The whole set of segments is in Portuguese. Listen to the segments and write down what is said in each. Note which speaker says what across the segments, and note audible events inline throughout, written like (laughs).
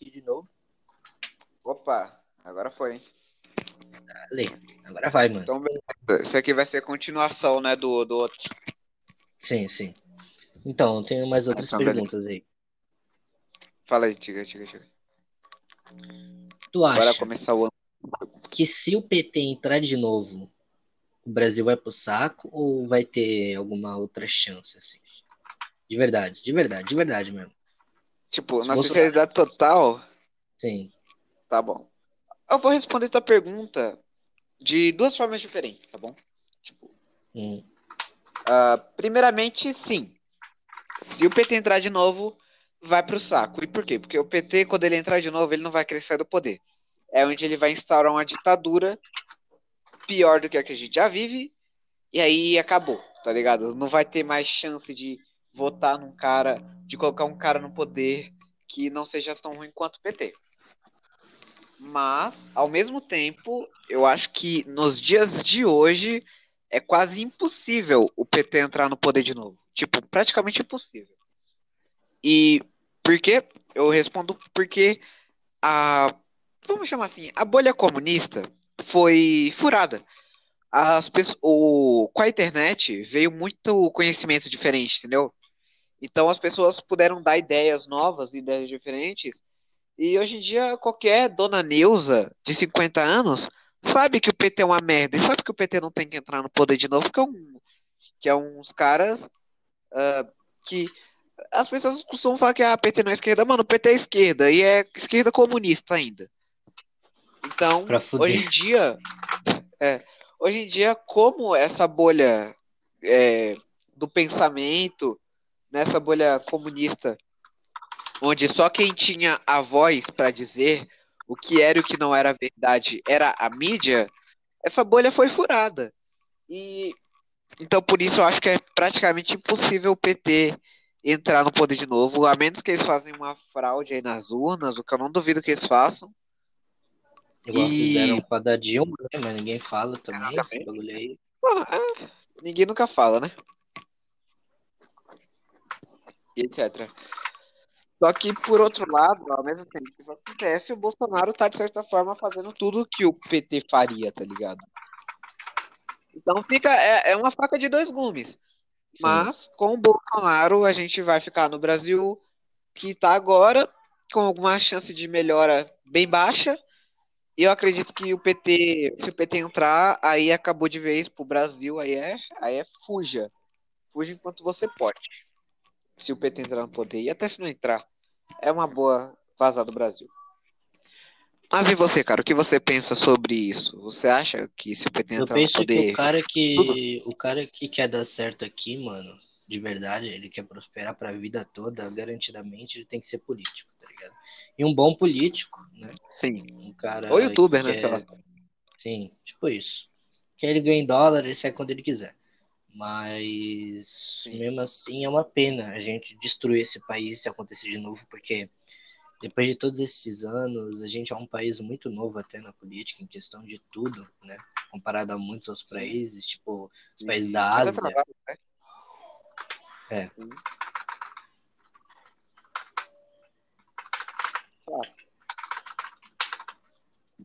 Speaker 1: aqui de novo.
Speaker 2: Opa, agora foi, hein?
Speaker 1: Lê. Agora vai, mano.
Speaker 2: Então, beleza. Esse aqui vai ser a continuação, né, do, do outro.
Speaker 1: Sim, sim. Então, tenho mais outras
Speaker 2: Então, beleza.
Speaker 1: perguntas aí.
Speaker 2: Fala aí, diga, diga, diga.
Speaker 1: Tu
Speaker 2: Bora
Speaker 1: acha
Speaker 2: começar o
Speaker 1: que se o PT entrar de novo, o Brasil vai pro saco ou vai ter alguma outra chance, assim? De verdade, de verdade, de verdade mesmo.
Speaker 2: Tipo, na
Speaker 1: Bolsonaro-
Speaker 2: sinceridade total,
Speaker 1: Sim.
Speaker 2: tá bom. Eu vou responder tua pergunta de duas formas diferentes, tá bom? Tipo,
Speaker 1: Hum.
Speaker 2: ah, primeiramente, sim. Se o PT entrar de novo, vai pro saco. E por quê? Porque o PT, quando ele entrar de novo, ele não vai querer sair do poder. É onde ele vai instaurar uma ditadura pior do que a que a gente já vive, e aí acabou, tá ligado? Não vai ter mais chance de votar num cara, de colocar um cara no poder que não seja tão ruim quanto o PT. Mas, ao mesmo tempo, eu acho que nos dias de hoje é quase impossível o PT entrar no poder de novo. Tipo, praticamente impossível. E por quê? Eu respondo porque a. Vamos chamar assim, a bolha comunista foi furada. As pessoas, o, com a internet veio muito conhecimento diferente, entendeu? Então as pessoas puderam dar ideias novas, ideias diferentes. E hoje em dia, qualquer dona Neuza de 50 anos sabe que o PT é uma merda. E sabe que o PT não tem que entrar no poder de novo, que é, um, que é uns caras ah, que. As pessoas costumam falar que a PT não é esquerda. Mano, o PT é esquerda e é esquerda comunista ainda. Então, hoje em dia, é, hoje em dia, como essa bolha é, do pensamento, nessa bolha comunista, onde só quem tinha a voz para dizer o que era e o que não era verdade era a mídia, essa bolha foi furada. E então por isso eu acho que é praticamente impossível o PT entrar no poder de novo, a menos que eles façam uma fraude aí nas urnas, o que eu não duvido que eles façam.
Speaker 1: Igual
Speaker 2: E-
Speaker 1: fizeram com a da Dilma, né? Mas ninguém fala também esse bagulho aí.
Speaker 2: Ah, é, ninguém nunca fala, né? Etc. Só que, por outro lado, ao mesmo tempo que isso acontece, o Bolsonaro tá, de certa forma, fazendo tudo que o PT faria, tá ligado? Então fica. É, é uma faca de dois gumes. Mas, com o Bolsonaro, a gente vai ficar no Brasil que tá agora, com alguma chance de melhora bem baixa. E eu acredito que o PT, se o PT entrar, aí acabou de vez pro Brasil, aí é, aí é fuja. Fuja enquanto você pode. Se o PT entrar no poder. E até se não entrar, é uma boa vazar do Brasil. Mas e você, cara? O que você pensa sobre isso? Você acha que se o PT entrar no
Speaker 1: penso que
Speaker 2: poder.
Speaker 1: o cara que
Speaker 2: tudo?
Speaker 1: o cara que quer dar certo aqui, mano, de verdade, ele quer prosperar pra vida toda, garantidamente ele tem que ser político, tá ligado? E um bom político, né?
Speaker 2: Sim.
Speaker 1: Um cara
Speaker 2: Ou youtuber, né?
Speaker 1: quer-. Sim, tipo isso. Que ele ganha em dólar, ele sai quando ele quiser. Mas
Speaker 2: Sim.
Speaker 1: mesmo assim é uma pena a gente destruir esse país se acontecer de novo, porque depois de todos esses anos, a gente é um país muito novo até na política, em questão de tudo, né? Comparado a muitos outros
Speaker 2: Sim.
Speaker 1: países, tipo os
Speaker 2: E
Speaker 1: países da
Speaker 2: muito
Speaker 1: Ásia.
Speaker 2: atrasado, né?
Speaker 1: É.
Speaker 2: Sim.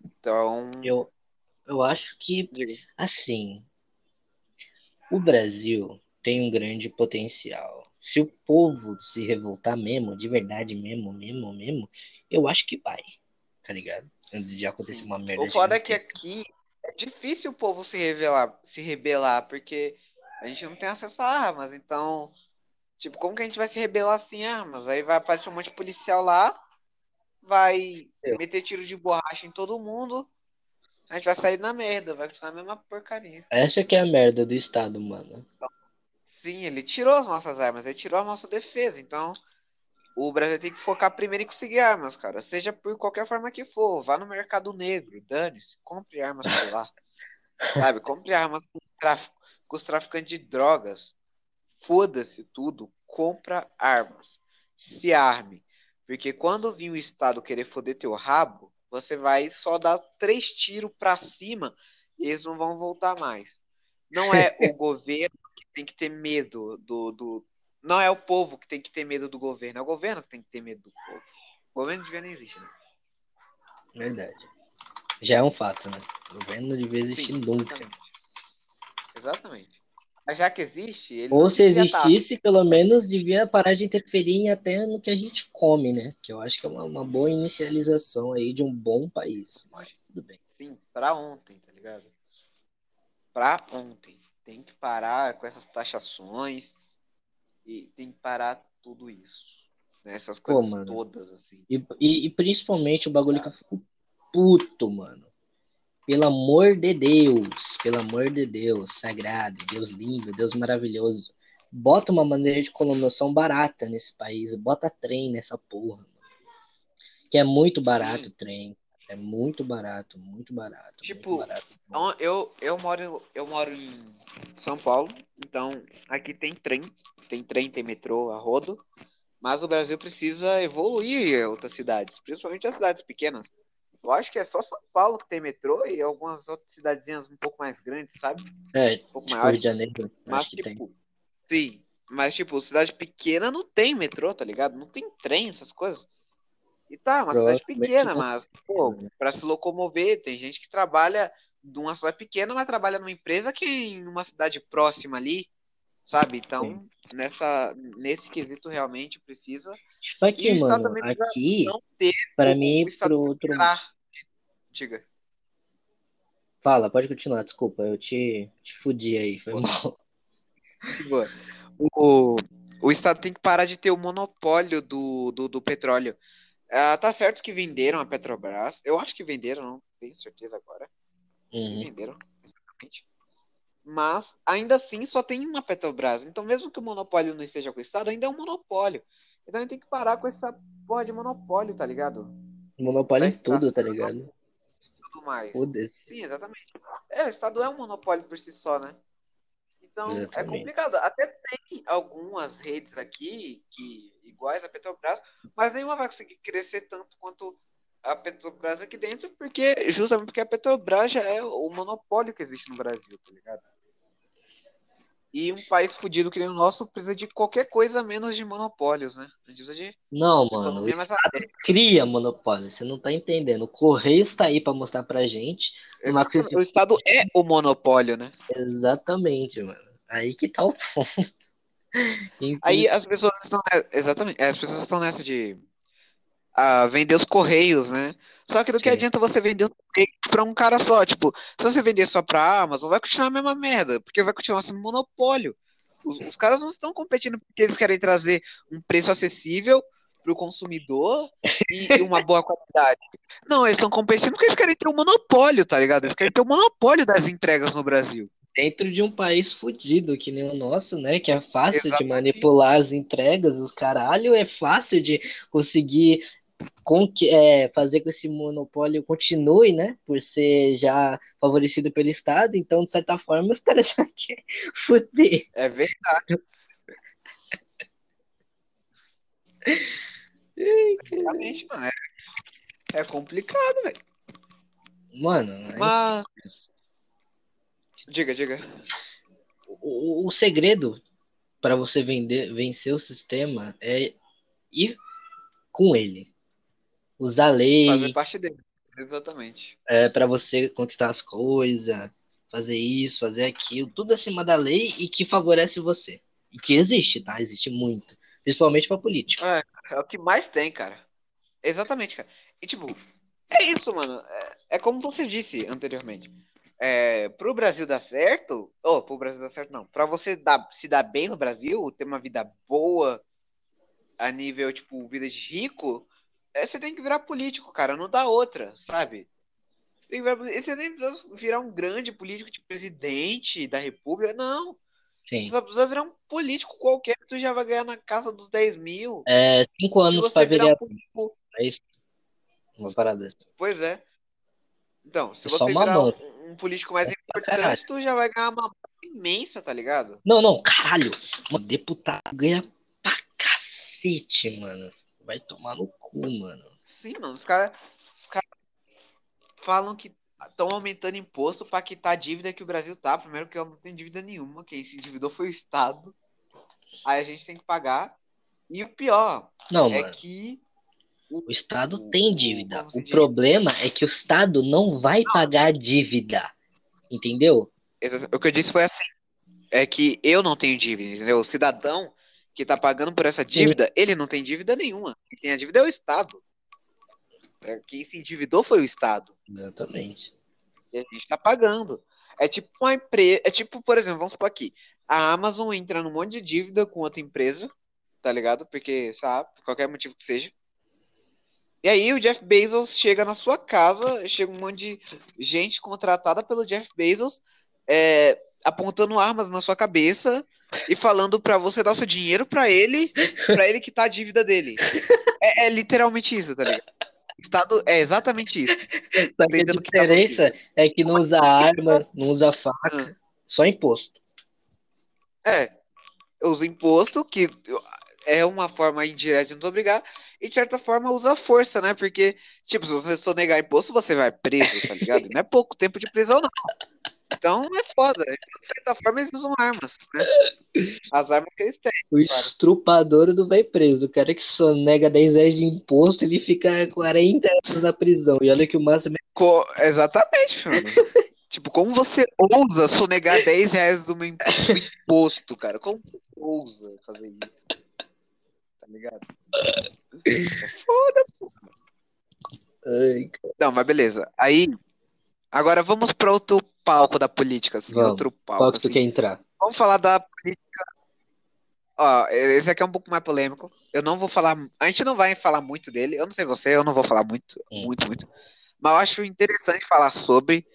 Speaker 2: Então,
Speaker 1: Eu, eu acho que, assim, o Brasil tem um grande potencial. Se o povo se revoltar mesmo, de verdade mesmo, mesmo, mesmo, eu acho que vai, tá ligado? Antes de acontecer
Speaker 2: Sim.
Speaker 1: uma merda
Speaker 2: O foda é que aqui é difícil o povo se revelar, se rebelar, porque a gente não tem acesso a armas. Então, tipo, como que a gente vai se rebelar sem armas? Aí vai aparecer um monte de policial lá, vai
Speaker 1: Eu.
Speaker 2: meter tiro de borracha em todo mundo, a gente vai sair na merda, vai continuar a mesma porcaria.
Speaker 1: Essa que é a merda do Estado, mano.
Speaker 2: Sim, ele tirou as nossas armas, ele tirou a nossa defesa. Então, o Brasil tem que focar primeiro em conseguir armas, cara. Seja por qualquer forma que for. Vá no mercado negro, dane-se, compre armas por lá. (laughs) Sabe? Compre armas com, tráfico, com os traficantes de drogas. Foda-se tudo. Compra armas. Se arme. Porque quando vir o Estado querer foder teu rabo, você vai só dar três tiros pra cima e eles não vão voltar mais. Não é (laughs) o governo que tem que ter medo do, do. Não é o povo que tem que ter medo do governo, é o governo que tem que ter medo do povo. governo devia nem existir, né?
Speaker 1: Verdade. Já é um fato, né? O governo não devia existir
Speaker 2: Sim,
Speaker 1: nunca.
Speaker 2: exatamente. Exatamente. Mas já que existe, ele
Speaker 1: Ou se
Speaker 2: tá-
Speaker 1: existisse, pelo menos devia parar de interferir até no que a gente come, né? Que eu acho que é uma, uma boa inicialização aí de um bom país. Mas tudo bem.
Speaker 2: Sim, pra ontem, tá ligado? Pra ontem. Tem que parar com essas taxações e tem que parar tudo isso. Né? Essas
Speaker 1: Pô,
Speaker 2: coisas
Speaker 1: mano.
Speaker 2: todas, assim.
Speaker 1: E, e, e principalmente o bagulho que eu fico puto, mano. Pelo amor de Deus, pelo amor de Deus, sagrado, Deus lindo, Deus maravilhoso. Bota uma maneira de colonização barata nesse país, bota trem nessa porra. Mano. Que é muito barato o trem. É muito barato, muito barato.
Speaker 2: Tipo,
Speaker 1: muito barato.
Speaker 2: Eu, eu, moro, eu moro em São Paulo, então aqui tem trem, tem trem, tem metrô a rodo, mas o Brasil precisa evoluir em outras cidades, principalmente as cidades pequenas. Eu acho que é só São Paulo que tem metrô e algumas outras cidadezinhas um pouco mais grandes, sabe?
Speaker 1: É,
Speaker 2: Um pouco
Speaker 1: tipo,
Speaker 2: maiores.
Speaker 1: Rio de Janeiro,
Speaker 2: Mas,
Speaker 1: acho que tem.
Speaker 2: tipo, sim, mas, tipo, cidade pequena não tem metrô, tá ligado? Não tem trem, essas coisas. E tá, é uma cidade pequena, mas, pô, pra se locomover, tem gente que trabalha numa cidade pequena, mas trabalha numa empresa que é em uma cidade próxima ali, sabe? Então, nessa, nesse quesito realmente precisa.
Speaker 1: Tipo aqui, mano, aqui,
Speaker 2: não ter
Speaker 1: pra mim, pro outro.
Speaker 2: Diga.
Speaker 1: Fala, pode continuar, desculpa, eu te, te fudi aí, foi mal.
Speaker 2: Boa. O, o Estado tem que parar de ter o monopólio do, do, do petróleo. Ah, tá certo que venderam a Petrobras. Eu acho que venderam, não tenho certeza agora.
Speaker 1: Uhum.
Speaker 2: Venderam, exatamente. Mas ainda assim só tem uma Petrobras. Então, mesmo que o monopólio não esteja com o Estado, ainda é um monopólio. Então a gente tem que parar com essa porra de monopólio, tá ligado?
Speaker 1: Monopólio em tudo, tá ligado?
Speaker 2: Mais.
Speaker 1: Foda-se.
Speaker 2: Sim, exatamente. É, o Estado é um monopólio por si só, né? Então é
Speaker 1: Exatamente.
Speaker 2: complicado. Até tem algumas redes aqui que iguais à Petrobras, mas nenhuma vai conseguir crescer tanto quanto a Petrobras aqui dentro, porque justamente porque a Petrobras já é o monopólio que existe no Brasil, tá ligado? E um país fudido que nem o nosso precisa de qualquer coisa menos de monopólios, né? A gente precisa de
Speaker 1: Não, mano, o
Speaker 2: mais
Speaker 1: Estado cria monopólio, você não tá entendendo. O Correio está aí pra mostrar pra gente. Crise-
Speaker 2: O Estado é o monopólio, né?
Speaker 1: Exatamente, mano. Aí que tá o ponto. (laughs)
Speaker 2: Aí as pessoas estão. Exatamente. As pessoas estão nessa de ah, vender os correios, né? Só que do que
Speaker 1: Sim.
Speaker 2: adianta você vender um correio pra um cara só? Tipo, se você vender só pra Amazon, vai continuar a mesma merda, porque vai continuar sendo monopólio. Os, os caras não estão competindo porque eles querem trazer um preço acessível pro consumidor e, uma boa qualidade. Não, eles estão competindo porque eles querem ter um monopólio, tá ligado? Eles querem ter o monopólio das entregas no Brasil.
Speaker 1: Dentro de um país fudido que nem o nosso, né? Que é fácil de
Speaker 2: Exatamente.
Speaker 1: manipular as entregas, os caralho, é fácil de conseguir com que, é, fazer com que esse monopólio continue, né? Por ser já favorecido pelo Estado, então, de certa forma, os caras (laughs) já querem fuder.
Speaker 2: É verdade. Exatamente, mano. É, é complicado, velho.
Speaker 1: Mano,
Speaker 2: Mas. Diga, diga.
Speaker 1: o, o segredo para você vender, vencer o sistema é ir com ele. Usar a lei,
Speaker 2: Fazer parte dele. Exatamente.
Speaker 1: é, para você conquistar as coisas, fazer isso, fazer aquilo, tudo acima da lei e que favorece você. E que existe, tá? Existe muito. Principalmente pra político.
Speaker 2: É, é o que mais tem, cara. Exatamente, cara. E tipo, é isso, mano. É, é como você disse anteriormente. É, pro Brasil dar certo, ou pro Brasil dar certo não, pra você dar, se dar bem no Brasil, ter uma vida boa a nível, tipo, vida de rico, é, você tem que virar político, cara, não dá outra, sabe? Você, tem que virar, você nem precisa virar um grande político de presidente da república, não.
Speaker 1: Sim.
Speaker 2: Você só precisa virar um político qualquer que tu já vai ganhar na casa dos 10 mil.
Speaker 1: É, cinco anos pra
Speaker 2: virar um político
Speaker 1: É isso. Uma parada dessa.
Speaker 2: Pois é. Então, se
Speaker 1: É
Speaker 2: você virar um, um político mais
Speaker 1: caralho.
Speaker 2: importante, tu já vai ganhar uma imensa, tá ligado?
Speaker 1: Não, não, caralho. Um deputado ganha pra cacete, mano. Vai tomar no cu, mano.
Speaker 2: Sim, mano, os caras os cara falam que estão aumentando imposto pra quitar a dívida que o Brasil tá. Primeiro que não tem dívida nenhuma, quem se endividou foi o Estado. Aí a gente tem que pagar. E o pior
Speaker 1: Não,
Speaker 2: é
Speaker 1: mano.
Speaker 2: que
Speaker 1: O Estado tem dívida. O
Speaker 2: diz?
Speaker 1: problema é que o Estado não vai pagar a dívida. Entendeu?
Speaker 2: O que eu disse foi assim: é que eu não tenho dívida, entendeu? O cidadão que tá pagando por essa dívida, ele não tem dívida nenhuma. Quem tem a dívida é o Estado. É, Quem se endividou foi o Estado.
Speaker 1: Exatamente.
Speaker 2: E a gente tá pagando. É tipo uma empresa. É tipo, por exemplo, vamos supor aqui: a Amazon entra num monte de dívida com outra empresa, tá ligado? Porque, sabe, por qualquer motivo que seja. E aí o Jeff Bezos chega na sua casa, chega um monte de gente contratada pelo Jeff Bezos, é, apontando armas na sua cabeça e falando pra você dar seu dinheiro pra ele, pra ele quitar a dívida dele. É, é literalmente isso, tá ligado? Estado é exatamente isso.
Speaker 1: Só que a
Speaker 2: Tentando quitar sua
Speaker 1: diferença é que não usa arma, não usa faca, só imposto.
Speaker 2: É, usa imposto, que é uma forma indireta de nos obrigar, e de certa forma usa força, né? Porque, tipo, se você sonegar imposto, você vai preso, tá ligado? Não é pouco tempo de prisão, não. Então é foda. Então, de certa forma, eles usam armas, né? As armas que eles têm.
Speaker 1: O estrupador não vai preso. O cara que sonega 10 reais de imposto, ele fica 40 anos na prisão. E olha que o máximo é
Speaker 2: Co- Exatamente, mano. (laughs) Tipo, como você ousa sonegar 10 reais do meu imp- do imposto, cara? Como você ousa fazer isso? Tá ligado? É foda,
Speaker 1: Ai,
Speaker 2: Não, mas beleza. Aí, agora vamos para outro palco da política, assim,
Speaker 1: Vamos.
Speaker 2: outro palco,
Speaker 1: qual que tu
Speaker 2: assim.
Speaker 1: quer entrar?
Speaker 2: Vamos falar da política. Ó, esse aqui é um pouco mais polêmico. Eu não vou falar, a gente não vai falar muito dele. Eu não sei você, eu não vou falar muito,
Speaker 1: Hum.
Speaker 2: muito, muito. Mas eu acho interessante falar sobre,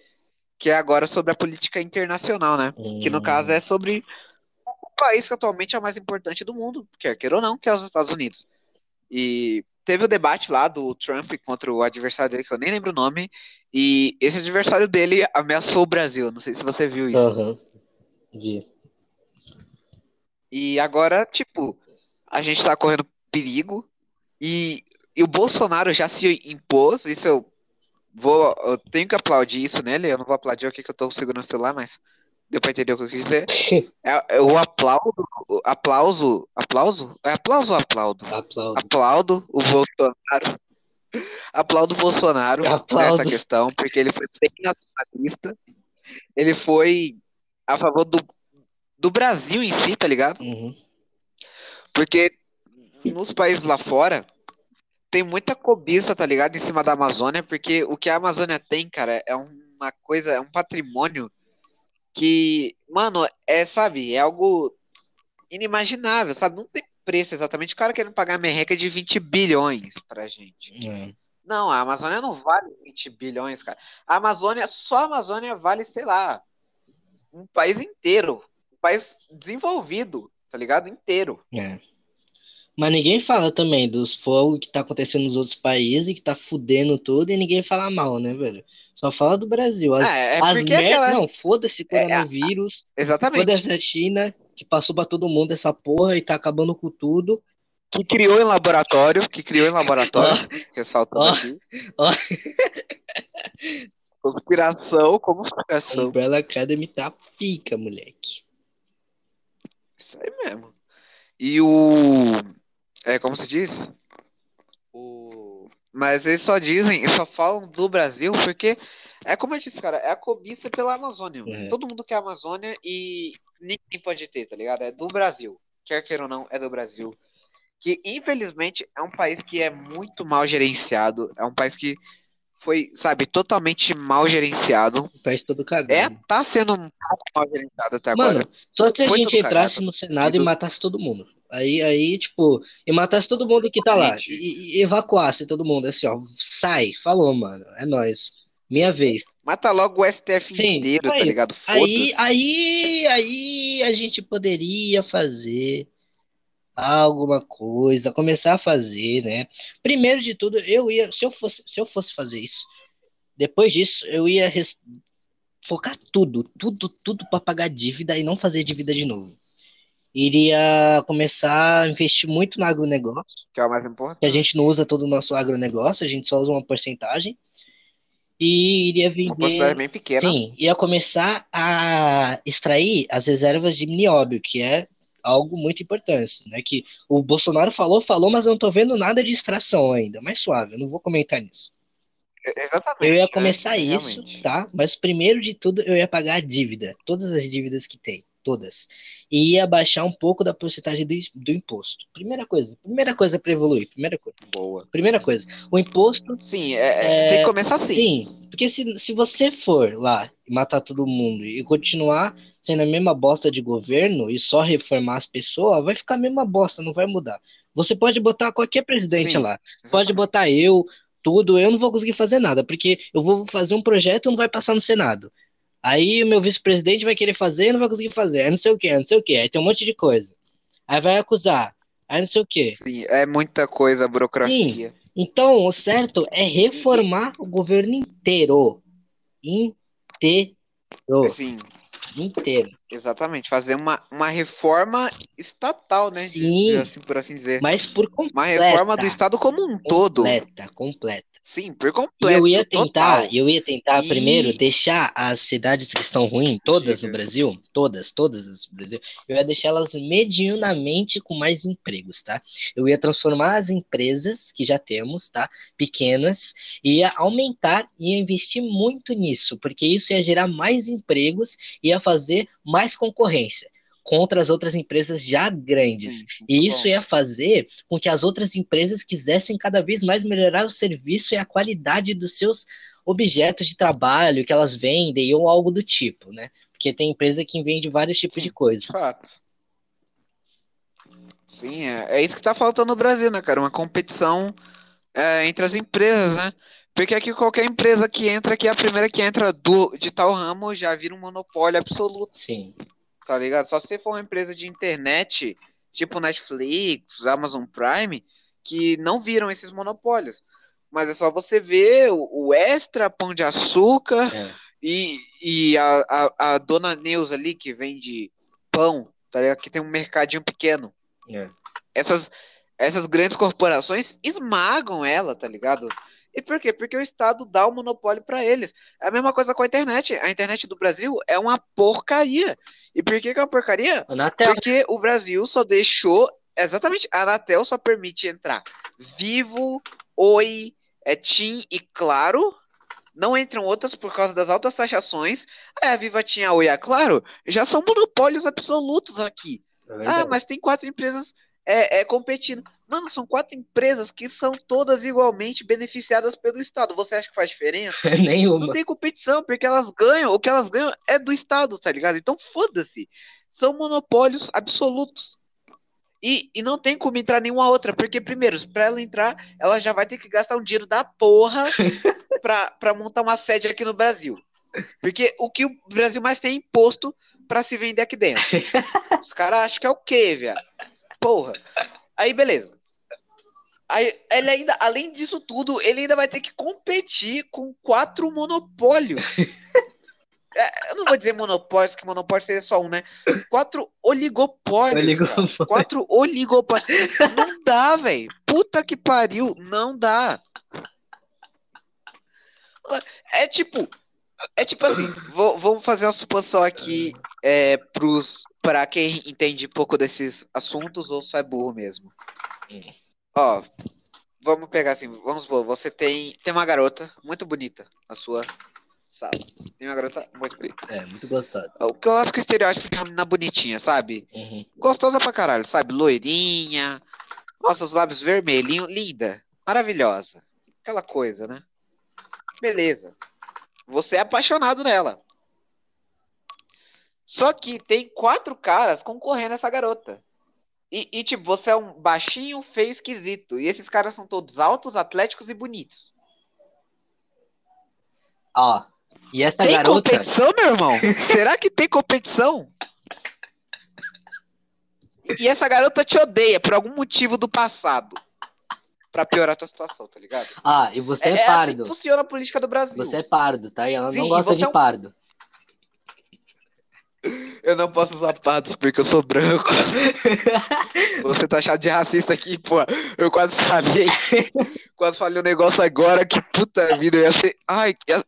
Speaker 2: que é agora sobre a política internacional, né? Que no
Speaker 1: Hum,
Speaker 2: caso é sobre o país que atualmente é o mais importante do mundo, quer queira ou não, que é os Estados Unidos. E teve o debate lá do Trump contra o adversário dele, que eu nem lembro o nome, e esse adversário dele ameaçou o Brasil. Não sei se você viu isso.
Speaker 1: Vi.
Speaker 2: E agora, tipo, a gente tá correndo perigo e, e o Bolsonaro já se impôs, isso eu vou, eu tenho que aplaudir isso nele, eu não vou aplaudir aqui que eu tô segurando o celular, mas deu pra entender o que eu quis dizer. (laughs) É, é o aplauso, o aplauso, aplauso? É aplauso ou aplaudo?
Speaker 1: Aplaudo.
Speaker 2: Aplaudo o Bolsonaro. Aplaudo o Bolsonaro
Speaker 1: Aplaudo.
Speaker 2: nessa questão, porque ele foi bem nacionalista. Ele foi a favor do, do Brasil em si, tá ligado?
Speaker 1: Uhum.
Speaker 2: Porque nos países lá fora tem muita cobiça, tá ligado? Em cima da Amazônia, porque o que a Amazônia tem, cara, é uma coisa, é um patrimônio que, mano, é, sabe, é algo inimaginável, sabe? Não tem preço exatamente. O cara querendo pagar merreca de 20 bilhões pra gente.
Speaker 1: É.
Speaker 2: Não, a Amazônia não vale 20 bilhões, cara. A Amazônia, só a Amazônia vale, sei lá, um país inteiro. Um país desenvolvido, tá ligado? Inteiro.
Speaker 1: É. Mas ninguém fala também dos fogos que tá acontecendo nos outros países, que tá fudendo tudo, e ninguém fala mal, né, velho? Só fala do Brasil. As,
Speaker 2: É, é
Speaker 1: as
Speaker 2: porque
Speaker 1: mer-
Speaker 2: aquela.
Speaker 1: Não, foda-se
Speaker 2: É, a-
Speaker 1: coronavírus,
Speaker 2: Exatamente.
Speaker 1: foda-se a China, que passou pra todo mundo essa porra e tá acabando com tudo.
Speaker 2: Que criou em laboratório, que criou em laboratório, (laughs) ressaltando
Speaker 1: ó,
Speaker 2: aqui.
Speaker 1: ó. (laughs)
Speaker 2: Conspiração, conspiração.
Speaker 1: Umbrella Academy tá pica, moleque.
Speaker 2: Isso aí mesmo. E o. É como se diz? O. Mas eles só dizem, (laughs) só falam do Brasil porque é como eu disse, cara, é a cobiça pela Amazônia.
Speaker 1: É.
Speaker 2: Todo mundo quer a Amazônia e ninguém pode ter, tá ligado? É do Brasil. Quer queira ou não, é do Brasil. Que infelizmente é um país que é muito mal gerenciado. É um país que foi, sabe, totalmente mal gerenciado.
Speaker 1: O país todo
Speaker 2: É,
Speaker 1: cagado.
Speaker 2: tá sendo um pouco mal gerenciado até agora.
Speaker 1: Mano, só se a
Speaker 2: Foi
Speaker 1: gente entrasse
Speaker 2: cagado.
Speaker 1: no Senado
Speaker 2: E
Speaker 1: e
Speaker 2: do-
Speaker 1: matasse todo mundo. Aí, aí, tipo, e matasse todo mundo que tá lá. E, e evacuasse todo mundo, assim, ó. Sai, falou, mano. É nóis. Minha vez.
Speaker 2: Mata logo o STF
Speaker 1: Sim,
Speaker 2: inteiro, tá ligado?
Speaker 1: Aí, aí, aí a gente poderia fazer alguma coisa, começar a fazer, né? Primeiro de tudo, eu ia, se eu fosse, se eu fosse fazer isso, depois disso, eu ia res- focar tudo, tudo, tudo para pagar dívida e não fazer dívida de novo. Iria começar a investir muito no agronegócio,
Speaker 2: Que é o mais
Speaker 1: que a
Speaker 2: importante.
Speaker 1: gente não usa todo o nosso agronegócio, a gente só usa uma porcentagem. E iria
Speaker 2: Uma
Speaker 1: vender.
Speaker 2: possibilidade bem pequena.
Speaker 1: Sim, ia começar a extrair as reservas de nióbio, que é algo muito importante, né? Que o Bolsonaro falou, falou, mas eu não tô vendo nada de extração ainda. Mais suave, eu não vou comentar nisso.
Speaker 2: Exatamente.
Speaker 1: Eu ia
Speaker 2: né?
Speaker 1: começar isso,
Speaker 2: Realmente.
Speaker 1: tá? Mas primeiro de tudo eu ia pagar a dívida, todas as dívidas que tem, todas. E ia baixar um pouco da porcentagem do, do imposto. Primeira coisa, primeira coisa para evoluir, primeira coisa.
Speaker 2: Boa.
Speaker 1: Primeira coisa, o imposto
Speaker 2: Sim, é, é- tem que começar assim.
Speaker 1: Sim, porque se, se você for lá e matar todo mundo e continuar sendo a mesma bosta de governo e só reformar as pessoas, vai ficar a mesma bosta, não vai mudar. Você pode botar qualquer presidente
Speaker 2: Sim,
Speaker 1: lá, pode botar eu, tudo, eu não vou conseguir fazer nada, porque eu vou fazer um projeto e não vai passar no Senado. Aí o meu vice-presidente vai querer fazer e não vai conseguir fazer, aí não sei o que, não sei o que, aí tem um monte de coisa. Aí vai acusar, aí não sei o que.
Speaker 2: Sim, é muita coisa, burocracia.
Speaker 1: Então, o certo é reformar o governo inteiro. Inteiro.
Speaker 2: Sim,
Speaker 1: Inteiro.
Speaker 2: Exatamente. Fazer uma, uma reforma estatal, né?
Speaker 1: Sim.
Speaker 2: assim, por assim dizer.
Speaker 1: Mas por
Speaker 2: Uma
Speaker 1: completa.
Speaker 2: reforma do Estado como um todo.
Speaker 1: Completa, completa.
Speaker 2: Sim, por completo.
Speaker 1: eu ia tentar,
Speaker 2: total.
Speaker 1: eu ia tentar
Speaker 2: E-
Speaker 1: primeiro deixar as cidades que estão ruins, todas no. Brasil, todas, todas no Brasil, eu ia deixá-las medianamente com mais empregos, tá? Eu ia transformar as empresas que já temos, tá? Pequenas, e ia aumentar e investir muito nisso, porque isso ia gerar mais empregos e ia fazer mais concorrência contra as outras empresas já grandes.
Speaker 2: Sim,
Speaker 1: E isso
Speaker 2: bom.
Speaker 1: ia fazer com que as outras empresas quisessem cada vez mais melhorar o serviço e a qualidade dos seus objetos de trabalho que elas vendem ou algo do tipo, né? Porque tem empresa que vende vários tipos
Speaker 2: Sim,
Speaker 1: de coisa.
Speaker 2: De fato. Sim, é, é isso que tá faltando no Brasil, né, cara? Uma competição é, entre as empresas, né? Porque aqui qualquer empresa que entra, que é a primeira que entra do, de tal ramo, já vira um monopólio absoluto,
Speaker 1: Sim,
Speaker 2: tá ligado? Só se você for uma empresa de internet, tipo Netflix, Amazon Prime, que não viram esses monopólios. Mas é só você ver o, o Extra, Pão de Açúcar,
Speaker 1: é.
Speaker 2: e, e a, a, a dona Neuza ali, que vende pão, tá ligado? Que tem um mercadinho pequeno.
Speaker 1: é.
Speaker 2: Essas, essas grandes corporações esmagam ela, tá ligado? E por quê? Porque o Estado dá o monopólio pra eles. É a mesma coisa com a internet. A internet do Brasil é uma porcaria. E por que que é uma porcaria?
Speaker 1: Anatel,
Speaker 2: Porque o Brasil só deixou. Exatamente, a Anatel só permite entrar Vivo, Oi, é, TIM e Claro. Não entram outras por causa das altas taxações. Aí a Viva tinha a Oi e a Claro. Já são monopólios absolutos aqui.
Speaker 1: é
Speaker 2: Ah, mas tem quatro empresas é, é, competindo. Mano, são quatro empresas que são todas igualmente beneficiadas pelo Estado. Você acha que faz diferença? (laughs) Não
Speaker 1: Nenhuma.
Speaker 2: tem competição, porque elas ganham, o que elas ganham é do Estado, tá ligado? Então foda-se. São monopólios absolutos. E, e não tem como entrar nenhuma outra, porque, primeiro, pra ela entrar, ela já vai ter que gastar um dinheiro da porra (laughs) pra, pra montar uma sede aqui no Brasil. Porque o que o Brasil mais tem é imposto pra se vender aqui dentro. (laughs) Os caras acham que é o quê, viado? Porra. Aí, beleza. Aí, ele ainda, além disso tudo, ele ainda vai ter que competir com quatro monopólios. (laughs) É, eu não vou dizer monopólios, que monopólio seria só um, né? Quatro oligopólios. (laughs) Quatro oligopólios. Não dá, velho. Puta que pariu. Não dá. É tipo. É tipo assim, vou- vamos fazer uma suposição aqui é, pros, pra quem entende pouco desses assuntos ou só é burro mesmo.
Speaker 1: Hum.
Speaker 2: Ó, vamos pegar assim, vamos supor, você tem, tem uma garota muito bonita na sua sala. Tem uma garota muito bonita.
Speaker 1: É, muito gostoso.
Speaker 2: O clássico estereótipo de uma menina bonitinha, sabe?
Speaker 1: Uhum.
Speaker 2: Gostosa pra caralho, sabe? Loirinha. Nossa, os lábios vermelhinhos, linda. Maravilhosa. Aquela coisa, né? Beleza. Você é apaixonado nela. Só que tem quatro caras concorrendo a essa garota. E, e, tipo, você é um baixinho, feio, esquisito. E esses caras são todos altos, atléticos e bonitos.
Speaker 1: Ó, e essa
Speaker 2: Tem
Speaker 1: garota.
Speaker 2: competição, meu irmão? (laughs) Será que tem competição? E essa garota te odeia por algum motivo do passado. Pra piorar a tua situação, tá ligado?
Speaker 1: Ah, e você é,
Speaker 2: É, é assim
Speaker 1: pardo.
Speaker 2: que funciona a política do Brasil.
Speaker 1: Você é pardo, tá? E ela
Speaker 2: Sim,
Speaker 1: não gosta de
Speaker 2: é um-
Speaker 1: pardo.
Speaker 2: Eu não posso usar pardos porque eu sou branco. (laughs) Você tá achado de racista aqui, pô. Eu quase falei. quase falei um negócio agora que puta vida ia ser. Ai, ia-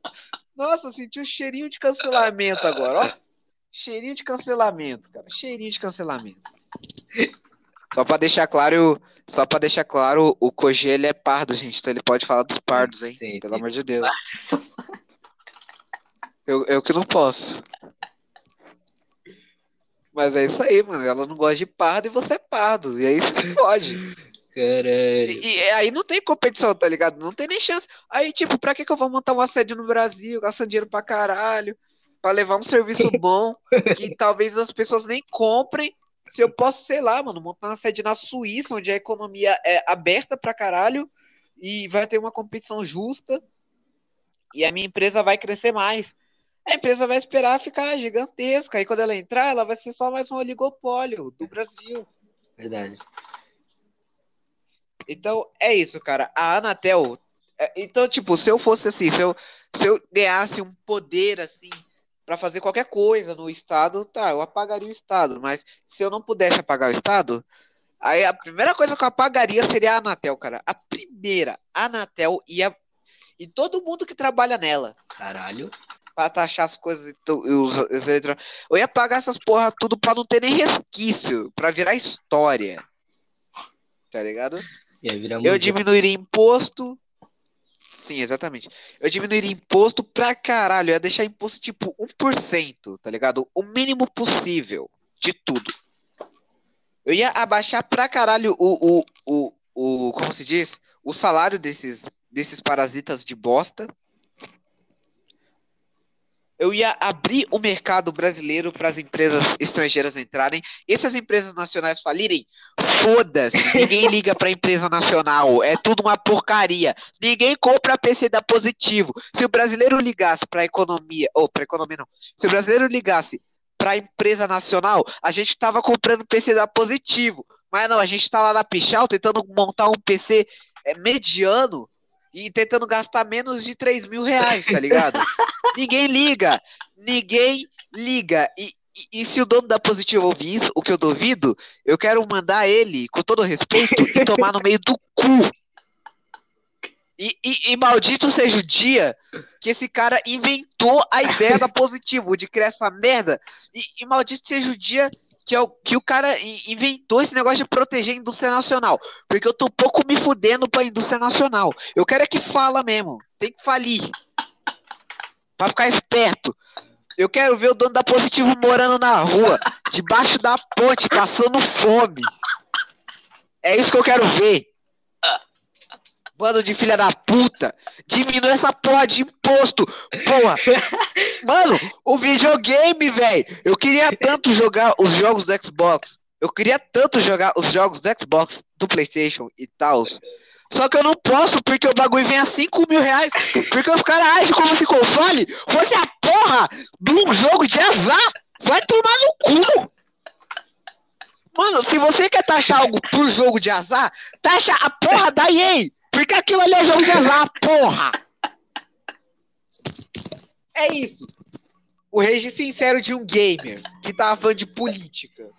Speaker 2: nossa, eu senti um cheirinho de cancelamento agora, ó. Cheirinho de cancelamento, cara. Cheirinho de cancelamento. Só pra deixar claro, só pra deixar claro, o Koji ele é pardo, gente. Então ele pode falar dos pardos, hein?
Speaker 1: Sim,
Speaker 2: Pelo amor de Deus. Eu, eu que não posso. Mas é isso aí, mano. Ela não gosta de pardo e você é pardo. E aí você (laughs) se fode.
Speaker 1: Caralho.
Speaker 2: E, e aí não tem competição, tá ligado? Não tem nem chance. Aí, tipo, pra que que eu vou montar uma sede no Brasil, gastando dinheiro pra caralho, pra levar um serviço (laughs) bom, que talvez as pessoas nem comprem, se eu posso, sei lá, mano, montar uma sede na Suíça, onde a economia é aberta pra caralho, e vai ter uma competição justa, e a minha empresa vai crescer mais. A empresa vai esperar ficar gigantesca, e quando ela entrar, ela vai ser só mais um oligopólio do Brasil.
Speaker 1: Verdade.
Speaker 2: Então, é isso, cara. A Anatel. é, Então, tipo, se eu fosse assim, se eu, se eu ganhasse um poder, assim, pra fazer qualquer coisa no Estado, tá, eu apagaria o Estado. Mas se eu não pudesse apagar o Estado, aí a primeira coisa que eu apagaria seria a Anatel, cara. A primeira, a Anatel e, a, e todo mundo que trabalha nela.
Speaker 1: Caralho.
Speaker 2: Pra taxar as coisas e tu- e os, os eletrônicos. Eu ia pagar essas porra tudo pra não ter nem resquício, pra virar história. Tá ligado? Eu diminuiria imposto. Sim, exatamente. Eu diminuiria imposto pra caralho. Eu ia deixar imposto tipo 1%, tá ligado? O mínimo possível de tudo. Eu ia abaixar pra caralho o, o, o, o como se diz? O salário desses, desses parasitas de bosta. Eu ia abrir o mercado brasileiro para as empresas estrangeiras entrarem. E se as empresas nacionais falirem, Foda-se, ninguém liga pra empresa nacional, é tudo uma porcaria. Ninguém compra PC da Positivo. Se o brasileiro ligasse pra economia, ou pra economia não, se o brasileiro ligasse pra empresa nacional, a gente tava comprando PC da Positivo. Mas não, a gente tá lá na Pichal tentando montar um PC é, mediano e tentando gastar menos de 3 mil reais, tá ligado? (laughs) ninguém liga, ninguém liga. E, e, e se o dono da Positivo ouvir isso, o que eu duvido, eu quero mandar ele, com todo respeito, e tomar no meio do cu. E, e- e maldito seja o dia que esse cara inventou a ideia da Positivo, de criar essa merda. E, e maldito seja o dia que, é o- que o cara in- inventou esse negócio de proteger a indústria nacional. Porque eu tô um pouco me fudendo pra indústria nacional. Eu quero é que fala mesmo. Tem que falir. Pra ficar esperto. Eu quero ver o dono da Positivo morando na rua, debaixo da ponte, passando fome. É isso que eu quero ver. Bando de filha da puta. Diminui essa porra de imposto. Porra. (laughs) Mano, o videogame, velho. Eu queria tanto jogar os jogos do Xbox. Eu queria tanto jogar os jogos do Xbox, do PlayStation e tal. Só que eu não posso porque o bagulho vem a 5 mil reais. Porque os caras agem como se console fosse a porra de um jogo de azar. Vai tomar no cu. Mano, se você quer taxar algo por jogo de azar, taxa a porra da EA. Porque aquilo ali é jogo de azar, porra. É isso. O rage sincero de um gamer que tava falando de política.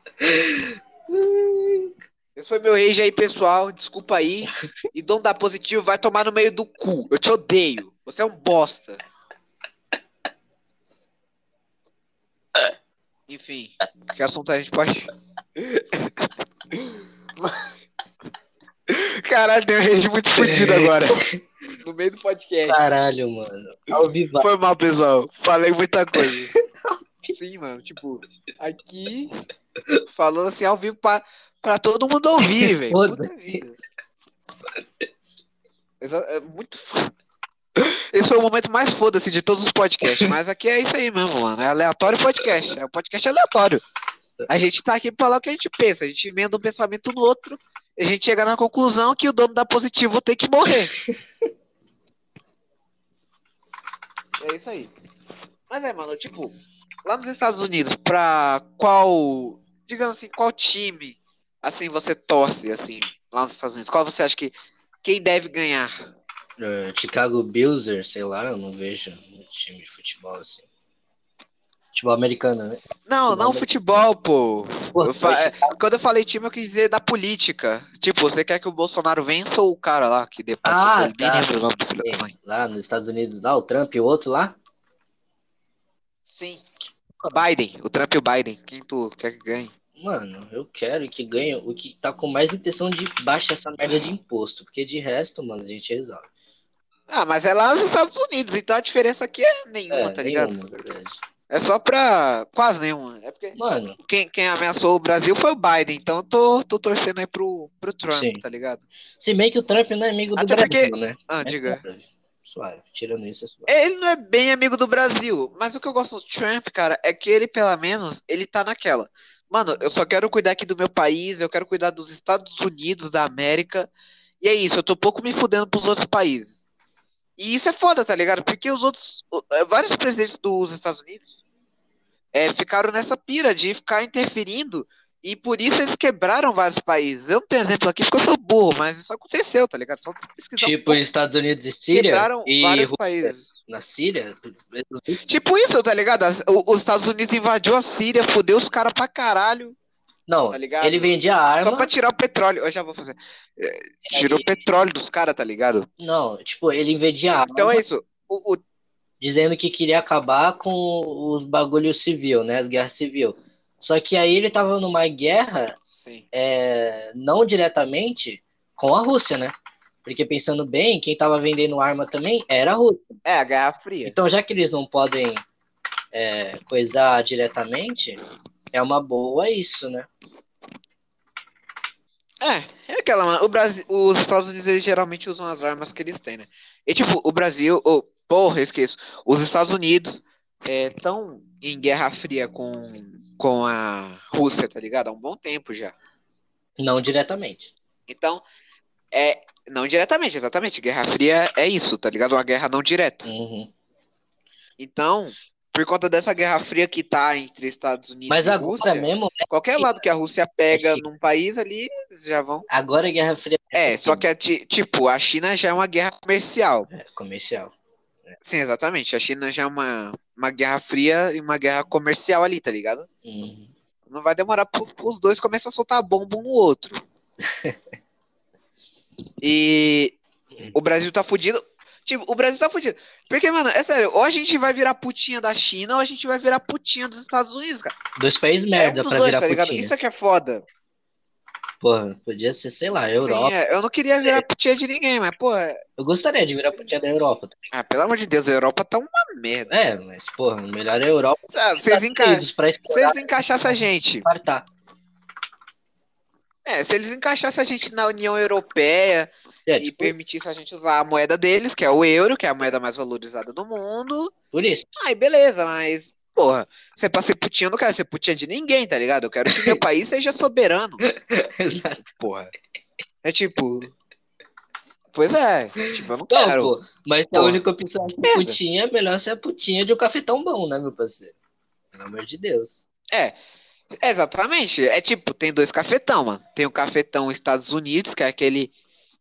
Speaker 2: Esse foi meu rage aí, pessoal. Desculpa aí. E dono da positivo vai tomar no meio do cu. Eu te odeio. Você é um bosta. Enfim, que assunto a gente pode. (laughs) Caralho, deu um rage muito fodido agora. No meio do podcast.
Speaker 1: Caralho, mano. Ao vivo.
Speaker 2: Foi mal, pessoal. Falei muita coisa. (laughs) Sim, mano. Tipo, aqui, falando assim ao vivo pra, pra todo mundo ouvir, velho. Puta vida. É muito foda. Esse foi o momento mais foda-se de todos os podcasts. Mas aqui é isso aí mesmo, mano. É aleatório podcast. É um podcast aleatório. A gente tá aqui pra falar o que a gente pensa. A gente emenda um pensamento no outro. A gente chega na conclusão que o dono da positivo tem que morrer. É isso aí. Mas é, mano, tipo, lá nos Estados Unidos, pra qual, digamos assim, qual time, assim, você torce, assim, lá nos Estados Unidos? Qual você acha que, quem deve ganhar?
Speaker 1: Eh, Chicago Bills, sei lá, eu não vejo um time de futebol assim. Futebol americano, né?
Speaker 2: Não,
Speaker 1: Futebol
Speaker 2: não futebol, pô.
Speaker 1: Pô,
Speaker 2: Eu fa- é, Quando eu falei time, eu quis dizer da política. Tipo, você quer que o Bolsonaro vença ou o cara lá que depois
Speaker 1: Ah,
Speaker 2: nem
Speaker 1: tá.
Speaker 2: o nome do filho da mãe?
Speaker 1: Lá nos Estados Unidos, lá, o Trump e o outro lá.
Speaker 2: Sim. Biden, o Trump e o Biden. Quem tu quer que ganhe?
Speaker 1: Mano, eu quero que ganhe o que tá com mais intenção de baixar essa merda de imposto. Porque de resto, mano, a gente resolve.
Speaker 2: Ah, mas é lá nos Estados Unidos, então a diferença aqui é nenhuma,
Speaker 1: É,
Speaker 2: tá ligado?
Speaker 1: nenhuma, verdade.
Speaker 2: É só pra. Quase nenhuma. É porque
Speaker 1: Mano,
Speaker 2: quem, quem ameaçou o Brasil foi o Biden, então eu tô, tô torcendo aí pro, pro Trump,
Speaker 1: Sim.
Speaker 2: tá ligado?
Speaker 1: se bem que o Trump não é amigo do
Speaker 2: Até
Speaker 1: Brasil,
Speaker 2: porque-
Speaker 1: né?
Speaker 2: Ah,
Speaker 1: Mas
Speaker 2: diga.
Speaker 1: suave, Suave. Tirando isso, é suave.
Speaker 2: Ele não é bem amigo do Brasil, mas o que eu gosto do Trump, cara, é que ele, pelo menos, ele tá naquela. Mano, eu só quero cuidar aqui do meu país, eu quero cuidar dos Estados Unidos da América. E é isso, eu tô pouco me fudendo pros outros países. E isso é foda, tá ligado? Porque os outros. eh, Vários presidentes dos Estados Unidos eh, ficaram nessa pira de ficar interferindo. E por isso eles quebraram vários países. Eu não tenho exemplo aqui porque eu sou burro, mas isso aconteceu, tá ligado? Só pesquisar um
Speaker 1: Tipo,
Speaker 2: pouco.
Speaker 1: Estados Unidos e Síria
Speaker 2: Quebraram
Speaker 1: e
Speaker 2: vários
Speaker 1: Rússia
Speaker 2: países.
Speaker 1: na Síria.
Speaker 2: Tipo isso, tá ligado? Os Estados Unidos invadiu a Síria, fudeu os caras pra caralho,
Speaker 1: Não,
Speaker 2: tá ligado?
Speaker 1: ele vendia arma.
Speaker 2: Só pra tirar o petróleo. Eu já vou fazer. É, Tirou o petróleo dos caras, tá ligado?
Speaker 1: Não, tipo, ele vendia arma
Speaker 2: Então é isso. O, o-
Speaker 1: dizendo que queria acabar com os bagulhos civil, né? As guerras civil. Só que aí ele tava numa guerra, é, não diretamente com a Rússia, né? Porque pensando bem, quem tava vendendo arma também era a Rússia.
Speaker 2: É, a Guerra Fria.
Speaker 1: Então, já que eles não podem é, coisar diretamente, é uma boa isso, né?
Speaker 2: É, é aquela. O Brasil, os Estados Unidos eles geralmente usam as armas que eles têm, né? E tipo, o Brasil, oh, porra, esqueço. Os Estados Unidos estão em Guerra Fria com, com a Rússia, tá ligado? Há um bom tempo já.
Speaker 1: Não diretamente.
Speaker 2: Então, é. Não diretamente, exatamente. Guerra Fria é isso, tá ligado? Uma guerra não direta.
Speaker 1: Uhum.
Speaker 2: Então, por conta dessa Guerra Fria que tá entre Estados Unidos
Speaker 1: Mas
Speaker 2: e
Speaker 1: agora
Speaker 2: Rússia,
Speaker 1: mesmo,
Speaker 2: qualquer lado que a Rússia pega
Speaker 1: É
Speaker 2: num país ali, eles já vão.
Speaker 1: agora a Guerra Fria
Speaker 2: É, só que é ti- tipo, a China já é uma guerra comercial.
Speaker 1: é comercial.
Speaker 2: Sim, exatamente. A China já é uma, uma guerra fria e uma guerra comercial ali, tá ligado?
Speaker 1: Uhum.
Speaker 2: Não vai demorar pro, os dois começar a soltar bomba um no outro. (laughs) E o Brasil tá fudido. Tipo, o Brasil tá fudido. Porque, mano, é sério, ou a gente vai virar putinha da China ou a gente vai virar putinha dos Estados Unidos, cara.
Speaker 1: Dois países
Speaker 2: É um
Speaker 1: merda
Speaker 2: dos
Speaker 1: pra
Speaker 2: dois,
Speaker 1: virar
Speaker 2: tá ligado?
Speaker 1: putinha.
Speaker 2: Isso é que é foda.
Speaker 1: Porra, podia ser, sei lá,
Speaker 2: Sim,
Speaker 1: Europa.
Speaker 2: é, eu não queria virar putinha de ninguém, mas, é-
Speaker 1: Eu gostaria de virar putinha da Europa.
Speaker 2: ah, pelo amor de Deus, a Europa tá uma merda.
Speaker 1: É, mas, porra, melhor é a Europa.
Speaker 2: Ah, Vocês enca... Encaixassem a gente.
Speaker 1: fartar.
Speaker 2: É, se eles encaixassem a gente na União Europeia
Speaker 1: É,
Speaker 2: e
Speaker 1: tipo,
Speaker 2: permitissem a gente usar a moeda deles, que é o euro, que é a moeda mais valorizada do mundo,
Speaker 1: por isso.
Speaker 2: aí beleza, mas, porra, você pra ser putinha, eu não quero ser putinha de ninguém, tá ligado? Eu quero que meu (laughs) país seja soberano, (laughs) porra. É tipo. Pois é, tipo, eu não
Speaker 1: Não,
Speaker 2: quero.
Speaker 1: pô, mas se a
Speaker 2: Porra.
Speaker 1: única opção
Speaker 2: Merda.
Speaker 1: putinha, é melhor ser a putinha de um cafetão bom, né, meu parceiro? Pelo amor de Deus.
Speaker 2: É, exatamente. É tipo, tem dois cafetão, mano. Tem o cafetão Estados Unidos, que é aquele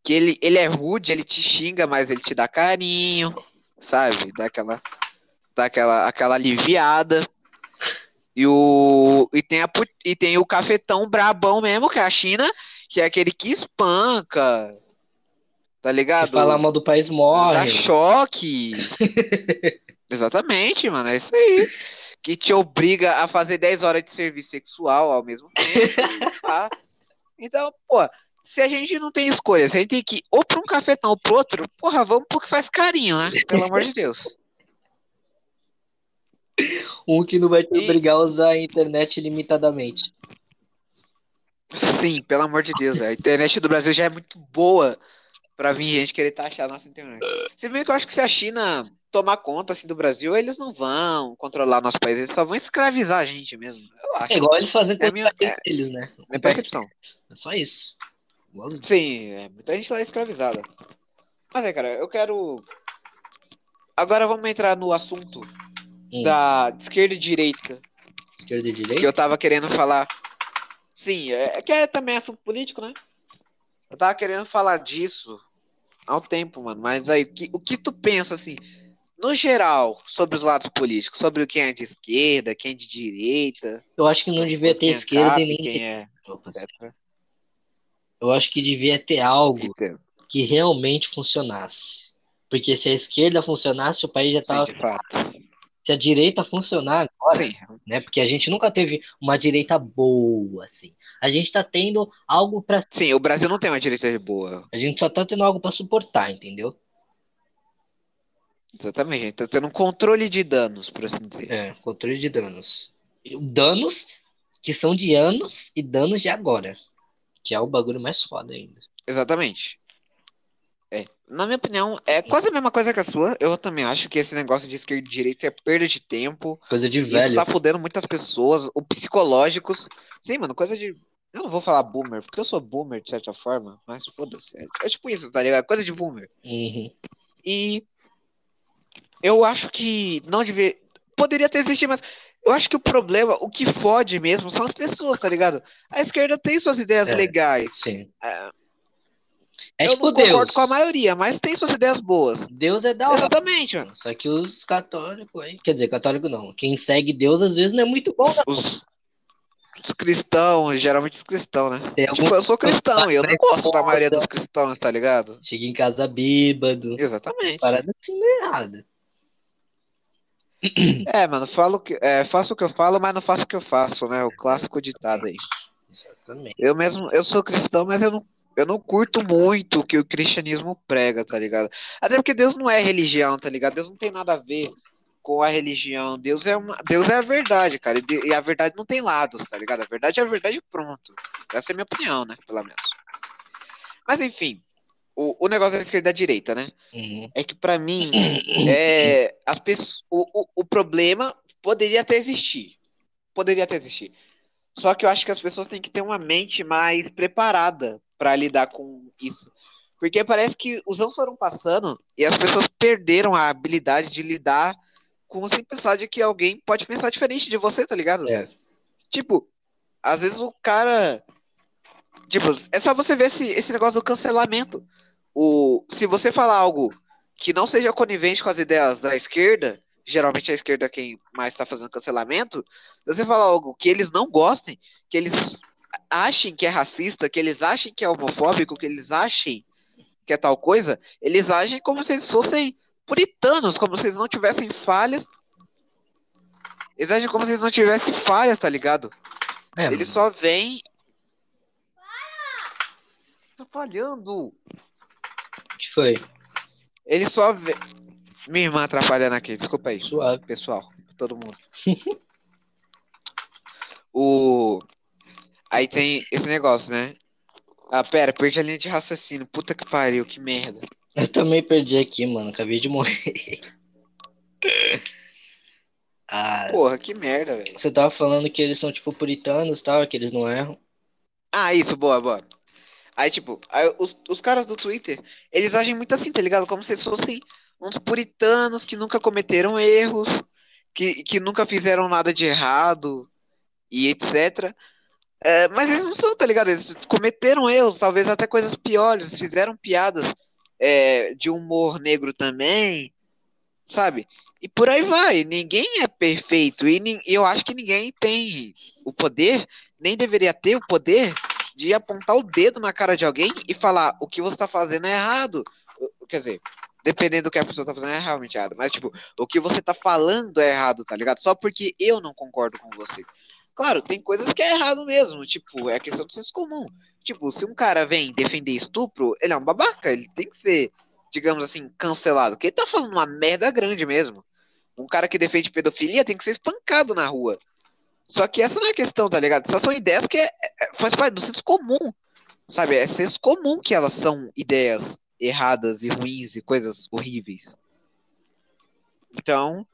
Speaker 2: que ele, ele é rude, ele te xinga, mas ele te dá carinho, sabe? Dá aquela, dá aquela, aquela aliviada. E o e tem a e tem o cafetão brabão mesmo, que é a China, que é aquele que espanca. Tá
Speaker 1: Se
Speaker 2: ligado?
Speaker 1: falar mal do país
Speaker 2: Dá
Speaker 1: morre.
Speaker 2: choque. (laughs) Exatamente, mano. É isso aí. Que te obriga a fazer 10 horas de serviço sexual ao mesmo tempo. (laughs) tá? Então, pô, se a gente não tem escolha, se a gente tem que ir ou pra um cafetão ou pro outro, porra, vamos pro que faz carinho, né? Pelo amor de Deus.
Speaker 1: Um que não vai te
Speaker 2: E-
Speaker 1: obrigar a usar a internet limitadamente.
Speaker 2: Sim, pelo amor de Deus. A internet do Brasil já é muito boa pra vir gente querer taxar a nossa internet. Se bem que eu acho que se a China tomar conta assim do Brasil, eles não vão controlar nosso país, eles só vão escravizar a gente mesmo. Eu acho.
Speaker 1: É igual eles fazem
Speaker 2: É minha-
Speaker 1: países deles, né?
Speaker 2: Minha percepção.
Speaker 1: É só isso.
Speaker 2: Sim, é, muita gente lá é escravizada. Mas é, cara, eu quero. Agora vamos entrar no assunto
Speaker 1: Hum,
Speaker 2: da esquerda e direita,
Speaker 1: Esquerda e
Speaker 2: que
Speaker 1: direita?
Speaker 2: eu tava querendo falar. Sim, é, que é também assunto político, né? Eu tava querendo falar disso há um tempo, mano. Mas aí, o que, o que tu pensa, assim, no geral, sobre os lados políticos? Sobre quem é de esquerda, quem é de direita?
Speaker 1: Eu acho que não devia ter
Speaker 2: é
Speaker 1: esquerda e nem
Speaker 2: quem é, etc.
Speaker 1: Eu acho que devia ter algo
Speaker 2: Entendo.
Speaker 1: que realmente funcionasse. Porque se a esquerda funcionasse, o país já
Speaker 2: Sim,
Speaker 1: tava.
Speaker 2: de fato.
Speaker 1: se a direita funcionar agora,
Speaker 2: Sim,
Speaker 1: né? Porque a gente nunca teve uma direita boa, assim. A gente tá tendo algo pra.
Speaker 2: sim, o Brasil não tem uma direita boa.
Speaker 1: A gente só tá tendo algo pra suportar, entendeu?
Speaker 2: Exatamente, a gente tá tendo um controle de danos, por assim dizer.
Speaker 1: É, controle de danos. Danos que são de anos e danos de agora. Que é o bagulho mais foda ainda.
Speaker 2: Exatamente. É. Na minha opinião, é quase a mesma coisa que a sua. Eu também acho que esse negócio de esquerda e direita é perda de tempo.
Speaker 1: Coisa de
Speaker 2: Isso
Speaker 1: velho.
Speaker 2: tá fudendo muitas pessoas, o psicológicos. Sim, mano, coisa de. Eu não vou falar boomer, porque eu sou boomer de certa forma, mas foda-se. É, é tipo isso, tá ligado? Coisa de boomer.
Speaker 1: Uhum.
Speaker 2: E eu acho que não devia. Poderia ter existido, mas eu acho que o problema, o que fode mesmo, são as pessoas, tá ligado? A esquerda tem suas ideias
Speaker 1: É.
Speaker 2: legais.
Speaker 1: Sim.
Speaker 2: É,
Speaker 1: É
Speaker 2: eu
Speaker 1: tipo
Speaker 2: não
Speaker 1: Deus.
Speaker 2: concordo com a maioria, mas tem suas ideias boas.
Speaker 1: Deus é da hora.
Speaker 2: Exatamente, mano.
Speaker 1: Só que os católicos aí. Quer dizer, católico não. Quem segue Deus às vezes não é muito bom, não.
Speaker 2: Os, os cristãos, geralmente os cristãos, né?
Speaker 1: Tem
Speaker 2: Tipo,
Speaker 1: algum
Speaker 2: eu sou cristão e eu não gosto da maioria dos cristãos, tá ligado?
Speaker 1: chega em casa bêbado.
Speaker 2: Exatamente.
Speaker 1: Parada assim não é errada.
Speaker 2: É, mano, falo que, é, faço o que eu falo, mas não faço o que eu faço, né? O clássico ditado aí.
Speaker 1: Exatamente.
Speaker 2: Eu mesmo, eu sou cristão, mas eu não, eu não curto muito o que o cristianismo prega, tá ligado? Até porque Deus não é religião, tá ligado? Deus não tem nada a ver com a religião. Deus é uma, Deus é a verdade, cara. E, e a verdade não tem lados, tá ligado? A verdade é a verdade pronto. Essa é a minha opinião, né? Pelo menos. Mas enfim, o, o negócio da esquerda e da direita, né?
Speaker 1: Uhum.
Speaker 2: É que pra mim, é, as pessoas, o, o, o problema poderia até existir. Poderia até existir. Só que eu acho que as pessoas têm que ter uma mente mais preparada pra lidar com isso. Porque parece que os anos foram passando e as pessoas perderam a habilidade de lidar com o simples fato de que alguém pode pensar diferente de você, tá ligado?
Speaker 1: É.
Speaker 2: Tipo, às vezes o cara. Tipo, é só você ver esse, esse negócio do cancelamento. O, se você falar algo que não seja conivente com as ideias da esquerda, geralmente a esquerda é quem mais está fazendo cancelamento, se você falar algo que eles não gostem, que eles achem que é racista, que eles achem que é homofóbico, que eles achem que é tal coisa, eles agem como se eles fossem puritanos, como se eles não tivessem falhas. Eles agem como se eles não tivessem falhas, tá ligado?
Speaker 1: É,
Speaker 2: Ele só vem. Atrapalhando.
Speaker 1: O que foi?
Speaker 2: Ele só vem. Minha irmã atrapalhando aqui, desculpa aí,
Speaker 1: Suave.
Speaker 2: pessoal, todo mundo. (laughs) o. Aí tem esse negócio, né? Ah, pera, perdi a linha de raciocínio. Puta que pariu, que merda.
Speaker 1: Eu também perdi aqui, mano. Acabei de morrer. (laughs) Ah,
Speaker 2: Porra, que merda, velho.
Speaker 1: você tava falando que eles são tipo puritanos e tal, que eles não erram.
Speaker 2: Ah, isso, boa, boa. Aí, tipo, aí os, os caras do Twitter, eles agem muito assim, tá ligado? Como se fossem uns puritanos que nunca cometeram erros, que, que nunca fizeram nada de errado e etc. É, mas eles não são, tá ligado? Eles cometeram erros, talvez até coisas piores, fizeram piadas é, de humor negro também, sabe? E por aí vai. Ninguém é perfeito e eu acho que ninguém tem o poder, nem deveria ter o poder de apontar o dedo na cara de alguém e falar o que você tá fazendo é errado. Quer dizer, dependendo do que a pessoa tá fazendo é realmente errado. Mas, tipo, o que você tá falando é errado, tá ligado? Só porque eu não concordo com você. Claro, tem coisas que é errado mesmo. Tipo, é questão do senso comum. Tipo, se um cara vem defender estupro, ele é um babaca. Ele tem que ser, digamos assim, cancelado. Porque ele tá falando uma merda grande mesmo. Um cara que defende pedofilia tem que ser espancado na rua. Só que essa não é a questão, tá ligado? Só são ideias que é- é- faz parte do senso comum. Sabe? É senso comum que elas são ideias erradas e ruins e coisas horríveis. Então.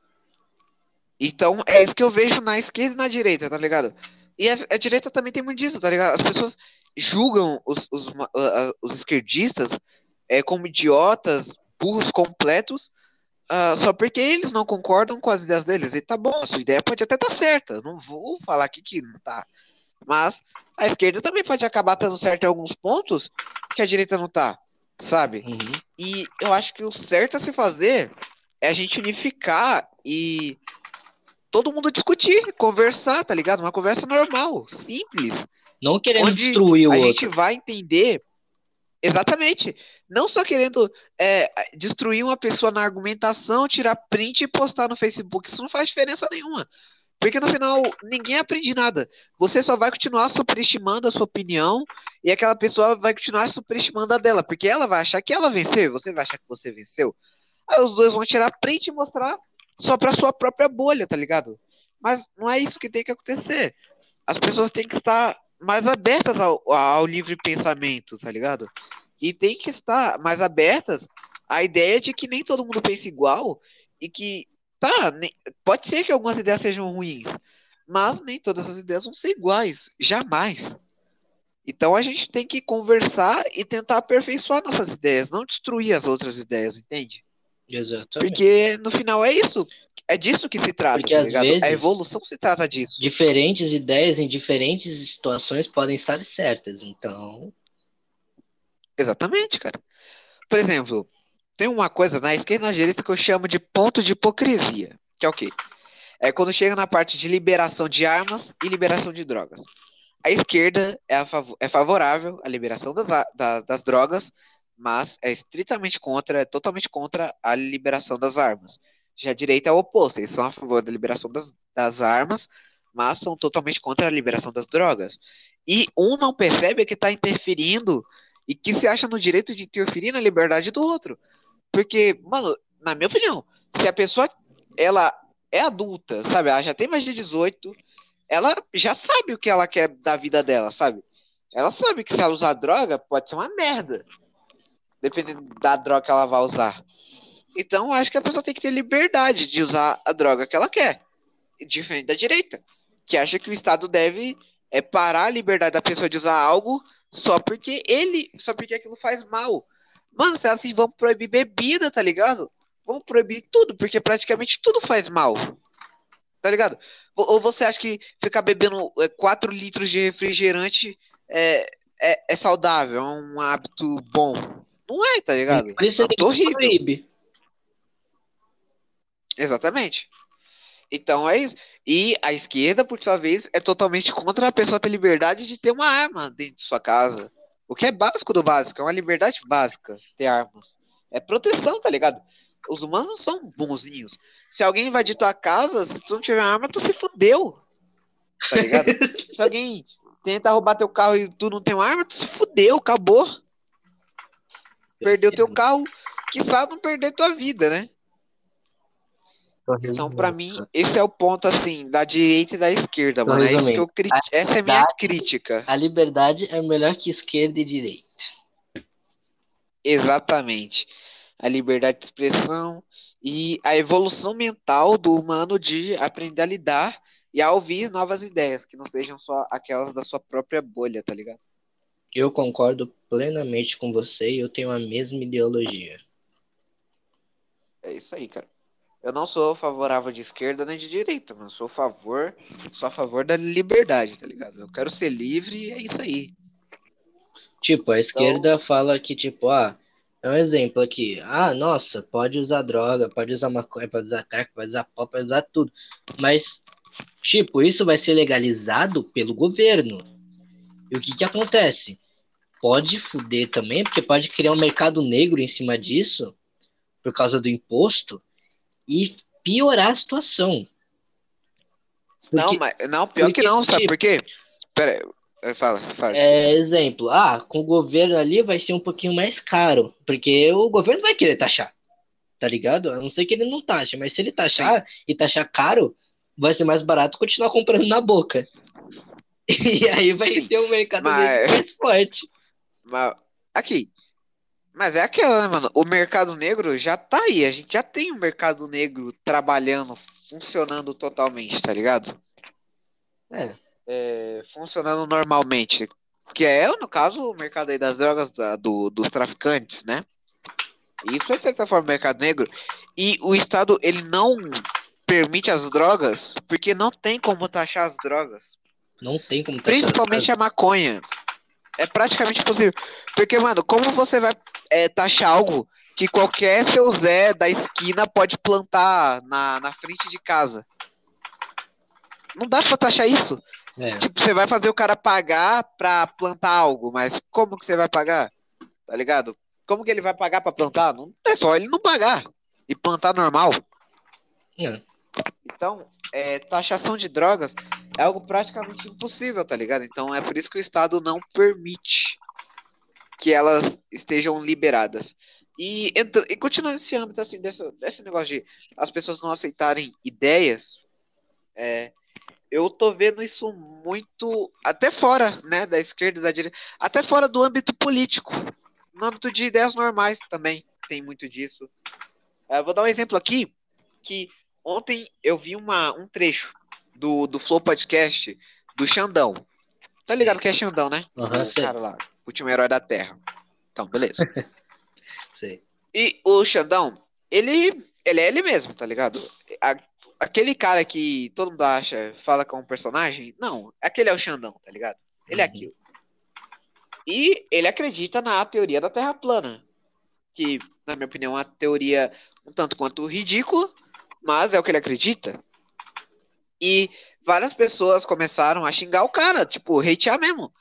Speaker 2: Então, é isso que eu vejo na esquerda e na direita, tá ligado? E a, a direita também tem muito disso, tá ligado? As pessoas julgam os, os, os esquerdistas é, como idiotas, burros completos, ah, só porque eles não concordam com as ideias deles. E tá bom, a sua ideia pode até estar certa. eu Não vou falar aqui que não tá. Mas a esquerda também pode acabar estando certa em alguns pontos que a direita não tá, sabe?
Speaker 1: Uhum.
Speaker 2: E eu acho que o certo a se fazer é a gente unificar e todo mundo discutir, conversar, tá ligado? Uma conversa normal, simples
Speaker 1: Não querendo
Speaker 2: Onde
Speaker 1: destruir o
Speaker 2: a
Speaker 1: outro.
Speaker 2: gente vai entender exatamente. Não só querendo é, destruir uma pessoa na argumentação, tirar print e postar no Facebook. Isso não faz diferença nenhuma. Porque no final ninguém aprende nada. Você só vai continuar superestimando a sua opinião e aquela pessoa vai continuar superestimando a dela, porque ela vai achar que ela venceu, você vai achar que você venceu. Aí os dois vão tirar print e mostrar só para sua própria bolha, tá ligado? Mas não é isso que tem que acontecer. As pessoas têm que estar mais abertas ao, ao livre pensamento, tá ligado? E tem que estar mais abertas à ideia de que nem todo mundo pensa igual e que, tá, pode ser que algumas ideias sejam ruins, mas nem todas as ideias vão ser iguais, jamais. Então a gente tem que conversar e tentar aperfeiçoar nossas ideias, não destruir as outras ideias, entende?
Speaker 1: Exatamente.
Speaker 2: Porque no final é isso. É disso que se trata,
Speaker 1: Porque,
Speaker 2: tá
Speaker 1: às vezes-
Speaker 2: A evolução se trata disso.
Speaker 1: Diferentes ideias em diferentes situações podem estar certas. Então,
Speaker 2: Exatamente, cara. Por exemplo, tem uma coisa na esquerda e na direita que eu chamo de ponto de hipocrisia. Que é o quê? É quando chega na parte de liberação de armas e liberação de drogas. A esquerda é, a fav- é favorável à liberação das, da- das drogas, mas é estritamente contra, é totalmente contra a liberação das armas. Já a direita é o oposto, eles são a favor da liberação das, das armas, mas são totalmente contra a liberação das drogas. E um não percebe que está interferindo e que se acha no direito de interferir na liberdade do outro. Porque, mano, na minha opinião, se a pessoa ela é adulta, sabe? Ela já tem mais de 18, ela já sabe o que ela quer da vida dela, sabe? Ela sabe que se ela usar droga, pode ser uma merda. Dependendo da droga que ela vai usar. Então, acho que a pessoa tem que ter liberdade de usar a droga que ela quer. Diferente da direita, que acha que o Estado deve é, parar a liberdade da pessoa de usar algo só porque ele, só porque aquilo faz mal. Mano, se assim, vamos proibir bebida, tá ligado? Vamos proibir tudo, porque praticamente tudo faz mal. Tá ligado? Ou você acha que ficar bebendo 4 litros de refrigerante é, é, é saudável, é um hábito bom? Não é, tá ligado?
Speaker 1: por isso
Speaker 2: É horrível.
Speaker 1: proíbe.
Speaker 2: Exatamente. Então é isso. E a esquerda, por sua vez, é totalmente contra a pessoa ter liberdade de ter uma arma dentro de sua casa. O que é básico do básico, é uma liberdade básica ter armas. É proteção, tá ligado? Os humanos não são bonzinhos. Se alguém invadir tua casa, se tu não tiver arma, tu se fudeu. Tá ligado? (laughs) se alguém tenta roubar teu carro e tu não tem uma arma, tu se fudeu, acabou. Perdeu teu carro, quiçá não perder tua vida, né? Então, pra mim, esse é o ponto, assim, da direita e da esquerda, mano. É isso que eu cri... Essa é a minha crítica.
Speaker 1: A liberdade é melhor que esquerda e direita.
Speaker 2: Exatamente. A liberdade de expressão e a evolução mental do humano de aprender a lidar e a ouvir novas ideias, que não sejam só aquelas da sua própria bolha, tá ligado?
Speaker 1: Eu concordo plenamente com você e eu tenho a mesma ideologia.
Speaker 2: É isso aí, cara. Eu não sou favorável de esquerda nem de direita, mas sou a favor, sou a favor da liberdade, tá ligado? Eu quero ser livre e é isso aí.
Speaker 1: Tipo, a esquerda
Speaker 2: Então-
Speaker 1: fala que, tipo, ah, é um exemplo aqui. Ah, nossa, pode usar droga, pode usar maconha, pode usar crack, pode usar pó, pode usar tudo. Mas, tipo, isso vai ser legalizado pelo governo. E o que que acontece? Pode fuder também, porque pode criar um mercado negro em cima disso, por causa do imposto, e piorar a situação.
Speaker 2: Não,
Speaker 1: Porque-
Speaker 2: mas não, pior que
Speaker 1: porque,
Speaker 2: não, sabe por quê? Pera aí, fala, fala.
Speaker 1: É, exemplo, ah, com o governo ali vai ser um pouquinho mais caro, porque o governo vai querer taxar, tá ligado? A não ser que ele não taxe, mas se ele taxar e taxar caro, vai ser mais barato continuar comprando na boca. (laughs) E aí vai
Speaker 2: Sim,
Speaker 1: ter um mercado
Speaker 2: mas-
Speaker 1: mais forte.
Speaker 2: Mas, aqui. Mas é aquela, né, mano? O mercado negro já tá aí. A gente já tem um mercado negro trabalhando, funcionando totalmente, tá ligado?
Speaker 1: É,
Speaker 2: É, funcionando normalmente. Que é, no caso, o mercado aí das drogas da- do- dos traficantes, né? Isso é, de certa forma, mercado negro. E o Estado, ele não permite as drogas porque não tem como taxar as drogas.
Speaker 1: não tem como taxar.
Speaker 2: Principalmente a maconha. É praticamente impossível. Porque, mano, como você vai é, taxar algo que qualquer seu Zé da esquina pode plantar na, na frente de casa? Não dá pra taxar isso.
Speaker 1: É,
Speaker 2: Tipo, você vai fazer o cara pagar pra plantar algo, mas como que você vai pagar? Tá ligado? como que ele vai pagar pra plantar? Não é só ele não pagar e plantar normal.
Speaker 1: É.
Speaker 2: Então, é, taxação de drogas é algo praticamente impossível, tá ligado? Então é por isso que o Estado não permite que elas estejam liberadas. E, e continuando nesse âmbito, assim, dessa, desse negócio de as pessoas não aceitarem ideias, é, eu tô vendo isso muito, até fora, né, da esquerda da direita, até fora do âmbito político, no âmbito de ideias normais também, tem muito disso. É, vou dar um exemplo aqui, que ontem eu vi uma, um trecho do, do Flow Podcast do Xandão. Tá ligado que é Xandão, né?
Speaker 1: Aham,
Speaker 2: o cara lá, último herói da Terra. Então, beleza. (laughs)
Speaker 1: Sei.
Speaker 2: E o Xandão, ele, ele é ele mesmo, tá ligado? A- aquele cara que todo mundo acha, fala que é um personagem, não, aquele é o Xandão, tá ligado? Ele é
Speaker 1: Uhum.
Speaker 2: aquilo. E ele acredita na teoria da Terra plana, que, na minha opinião, é uma teoria um tanto quanto ridícula, mas é o que ele acredita. E várias pessoas começaram a xingar o cara, tipo, hatear mesmo.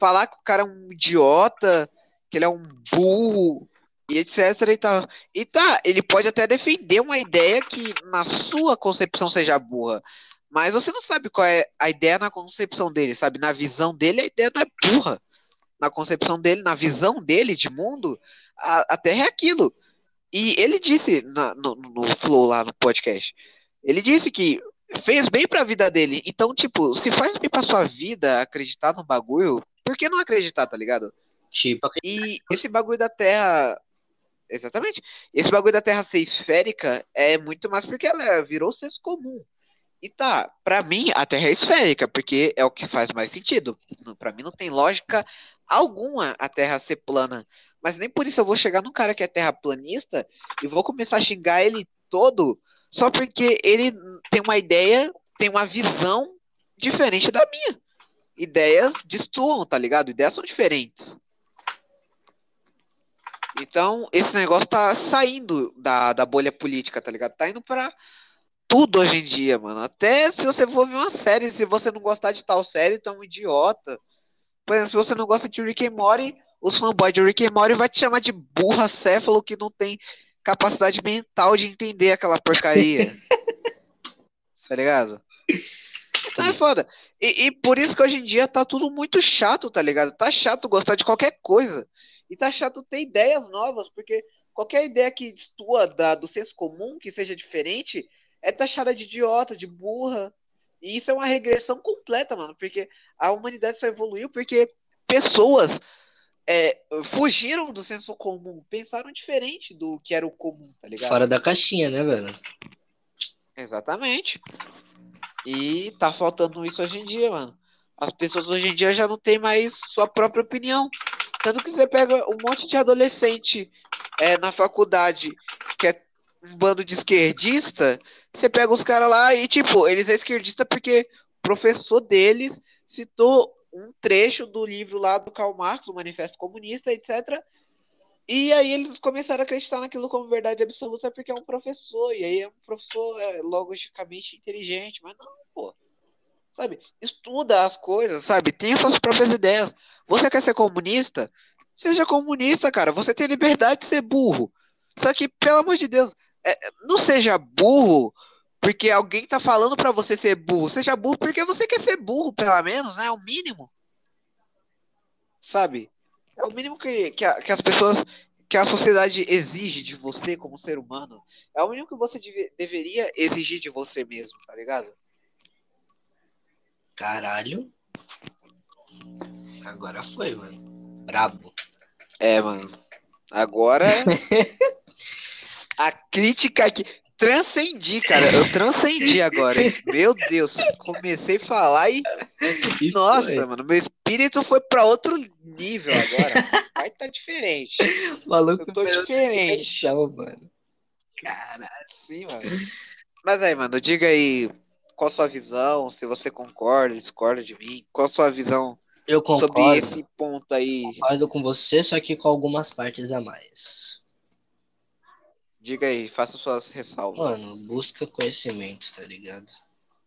Speaker 2: Falar que o cara é um idiota, que ele é um burro, e etc e tal. E tá, ele pode até defender uma ideia que na sua concepção seja burra, mas você não sabe qual é a ideia na concepção dele, sabe? Na visão dele, a ideia não é burra. Na concepção dele, na visão dele de mundo, a, a Terra é aquilo. E ele disse na- no, no Flow lá no podcast, ele disse que fez bem pra vida dele. Então, tipo, se faz bem pra sua vida acreditar no bagulho, por que não acreditar, tá ligado?
Speaker 1: Tipo,
Speaker 2: E esse bagulho da Terra. Exatamente. Esse bagulho da Terra ser esférica é muito mais porque ela virou senso comum. E tá, pra mim a Terra é esférica, porque é o que faz mais sentido. Pra mim não tem lógica alguma a Terra ser plana. Mas nem por isso eu vou chegar num cara que é terraplanista e vou começar a xingar ele todo só porque ele tem uma ideia, tem uma visão diferente da minha. Ideias destoam, tá ligado? Ideias são diferentes. Então, esse negócio tá saindo da, da bolha política, tá ligado? Tá indo pra tudo hoje em dia, mano. Até se você for ver uma série, se você não gostar de tal série, tu é um idiota. Por exemplo, se você não gosta de Rick and Morty, os fanboys de Rick and Morty vai te chamar de burra céfalo que não tem capacidade mental de entender aquela porcaria. (laughs) tá ligado? Então é foda. E, e por isso que hoje em dia tá tudo muito chato, tá ligado? Tá chato gostar de qualquer coisa. E tá chato ter ideias novas, porque qualquer ideia que destoa da, do senso comum, que seja diferente, é taxada de idiota, de burra. E isso é uma regressão completa, mano, porque a humanidade só evoluiu porque pessoas é, fugiram do senso comum, pensaram diferente do que era o comum, tá ligado?
Speaker 1: fora da caixinha, né, velho?
Speaker 2: Exatamente. E tá faltando isso hoje em dia, mano. As pessoas hoje em dia já não têm mais sua própria opinião. Tanto que você pega um monte de adolescente é, na faculdade que é um bando de esquerdista, você pega os caras lá e, tipo, eles é esquerdista porque o professor deles citou um trecho do livro lá do Karl Marx, o Manifesto Comunista, etc. E aí eles começaram a acreditar naquilo como verdade absoluta porque é um professor, e aí é um professor é, logicamente inteligente, mas não, pô. Sabe? Estuda as coisas, sabe? Tenha suas próprias ideias. Você quer ser comunista? Seja comunista, cara. Você tem liberdade de ser burro. Só que, pelo amor de Deus, é, não seja burro porque alguém tá falando pra você ser burro. Seja burro porque você quer ser burro, pelo menos, né? É o mínimo. Sabe? É o mínimo que, que, a- que as pessoas, que a sociedade exige de você como ser humano. É o mínimo que você deve- deveria exigir de você mesmo, tá ligado?
Speaker 1: Caralho. Agora foi, mano. Brabo.
Speaker 2: É, mano. Agora. (laughs) a crítica aqui. Transcendi, cara. Eu transcendi agora. hein? Meu Deus. Comecei a falar e. Nossa, mano. Meu espírito foi pra outro nível agora. (laughs) Vai tá diferente.
Speaker 1: maluco
Speaker 2: Eu tô diferente.
Speaker 1: mano. Caralho.
Speaker 2: Sim, mano. Mas aí, mano, diga aí. Qual a sua visão? Se você concorda, discorda de mim? Qual a sua visão
Speaker 1: Eu
Speaker 2: sobre
Speaker 1: concordo.
Speaker 2: esse ponto aí?
Speaker 1: Concordo com você, só que com algumas partes a mais.
Speaker 2: Diga aí, faça suas ressalvas.
Speaker 1: Mano, busca conhecimento, tá ligado?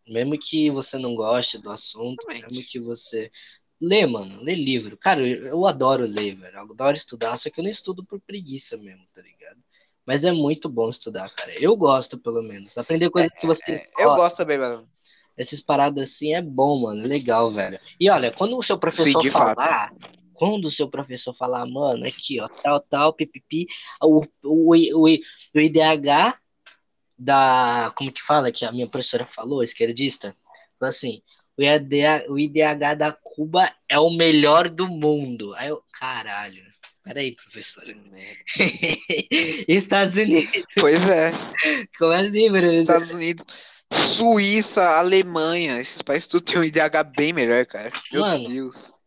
Speaker 1: Mesmo que você não goste do assunto,
Speaker 2: Exatamente.
Speaker 1: mesmo que você Lê, mano, lê livro. Cara, eu, adoro ler, velho. Eu adoro estudar, só que eu não estudo por preguiça mesmo, tá ligado? Mas é muito bom estudar, cara. Eu gosto, pelo menos. Aprender coisas que você.
Speaker 2: É, eu gosto também, mano.
Speaker 1: Essas paradas assim é bom, mano. Legal, velho. E olha, quando o seu professor
Speaker 2: Sim,
Speaker 1: falar. Quando o seu professor falar, mano, aqui, ó, tal, tal, pipipi, o, o, o, o IDH da. Como que fala? Que a minha professora falou, esquerdista? Falou assim: o IDH, o IDH da Cuba é o melhor do mundo. Aí eu, caralho. Peraí, professor. (laughs) Estados Unidos.
Speaker 2: Pois é.
Speaker 1: Como assim, Bruno?
Speaker 2: Estados Unidos, Suíça, Alemanha. Esses países tudo tem um IDH bem melhor, cara. Meu
Speaker 1: Mano.
Speaker 2: Deus.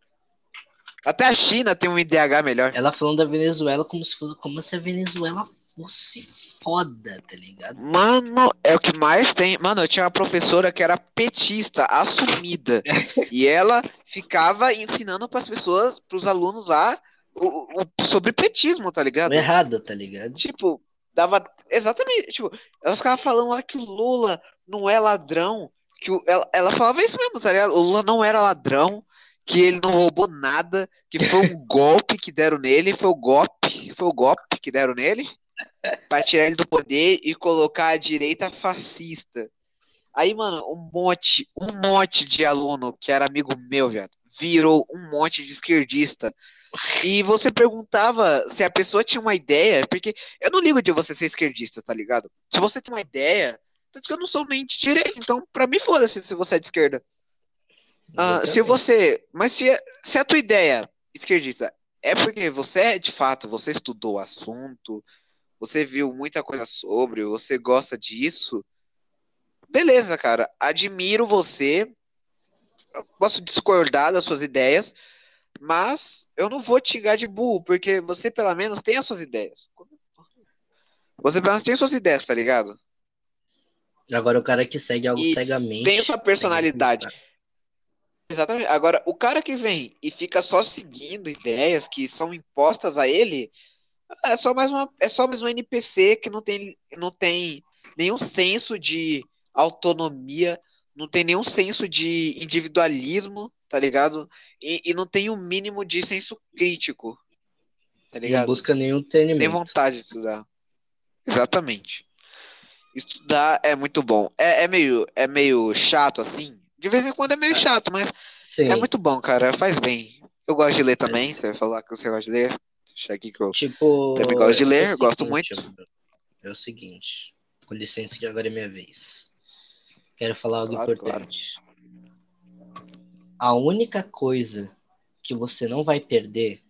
Speaker 2: Até a China tem um IDH melhor.
Speaker 1: Ela falando da Venezuela como se, fosse, como se a Venezuela fosse foda, tá ligado?
Speaker 2: Mano, é o que mais tem. Mano, eu tinha uma professora que era petista, assumida. e ela ficava ensinando pras pessoas, pros alunos lá, o, o- sobre petismo, tá ligado?
Speaker 1: Errado, tá ligado?
Speaker 2: Tipo, dava. Exatamente. Tipo, ela ficava falando lá que o Lula não é ladrão. Que o, ela, ela falava isso mesmo, tá ligado? O Lula não era ladrão, que ele não roubou nada, que foi um (laughs) golpe que deram nele, foi o golpe, foi o golpe que deram nele, pra tirar ele do poder e colocar a direita fascista. Aí, mano, um monte, um monte de aluno que era amigo meu, viado, virou um monte de esquerdista. E você perguntava se a pessoa tinha uma ideia, porque eu não ligo de você ser esquerdista, tá ligado? Se você tem uma ideia, tanto que eu não sou nem de direita, então pra mim foda-se se você é de esquerda. Ah, se você. Mas se, se a tua ideia, esquerdista, é porque você é de fato, você estudou o assunto, você viu muita coisa sobre, você gosta disso, beleza, cara. Admiro você. Eu posso discordar das suas ideias, mas eu não vou te xingar de burro, porque você pelo menos tem as suas ideias. Você pelo menos tem as suas ideias, tá ligado?
Speaker 1: Agora o cara que segue algo
Speaker 2: E
Speaker 1: cegamente.
Speaker 2: Tem a sua personalidade. Exatamente. Agora, o cara que vem e fica só seguindo ideias que são impostas a ele, é só mais uma, é só mais um NPC que não tem, não tem nenhum senso de autonomia, não tem nenhum senso de individualismo, tá ligado? E, e não tem um mínimo de senso crítico, tá
Speaker 1: Não
Speaker 2: ligado?
Speaker 1: busca nenhum
Speaker 2: Nem
Speaker 1: treinamento.
Speaker 2: vontade de estudar. Exatamente. Estudar é muito bom. É, é meio, é meio chato assim. De vez em quando é meio chato, mas
Speaker 1: Sim.
Speaker 2: é muito bom, cara. Faz bem. Eu gosto de ler também. Você vai falar que você gosta de ler? Deixa aqui que eu.
Speaker 1: Tipo.
Speaker 2: Também gosto de ler,
Speaker 1: é
Speaker 2: gosto
Speaker 1: seguinte,
Speaker 2: muito.
Speaker 1: É o seguinte. Com licença que agora é minha vez. Quero falar algo
Speaker 2: Claro,
Speaker 1: importante. A única coisa que você não vai perder,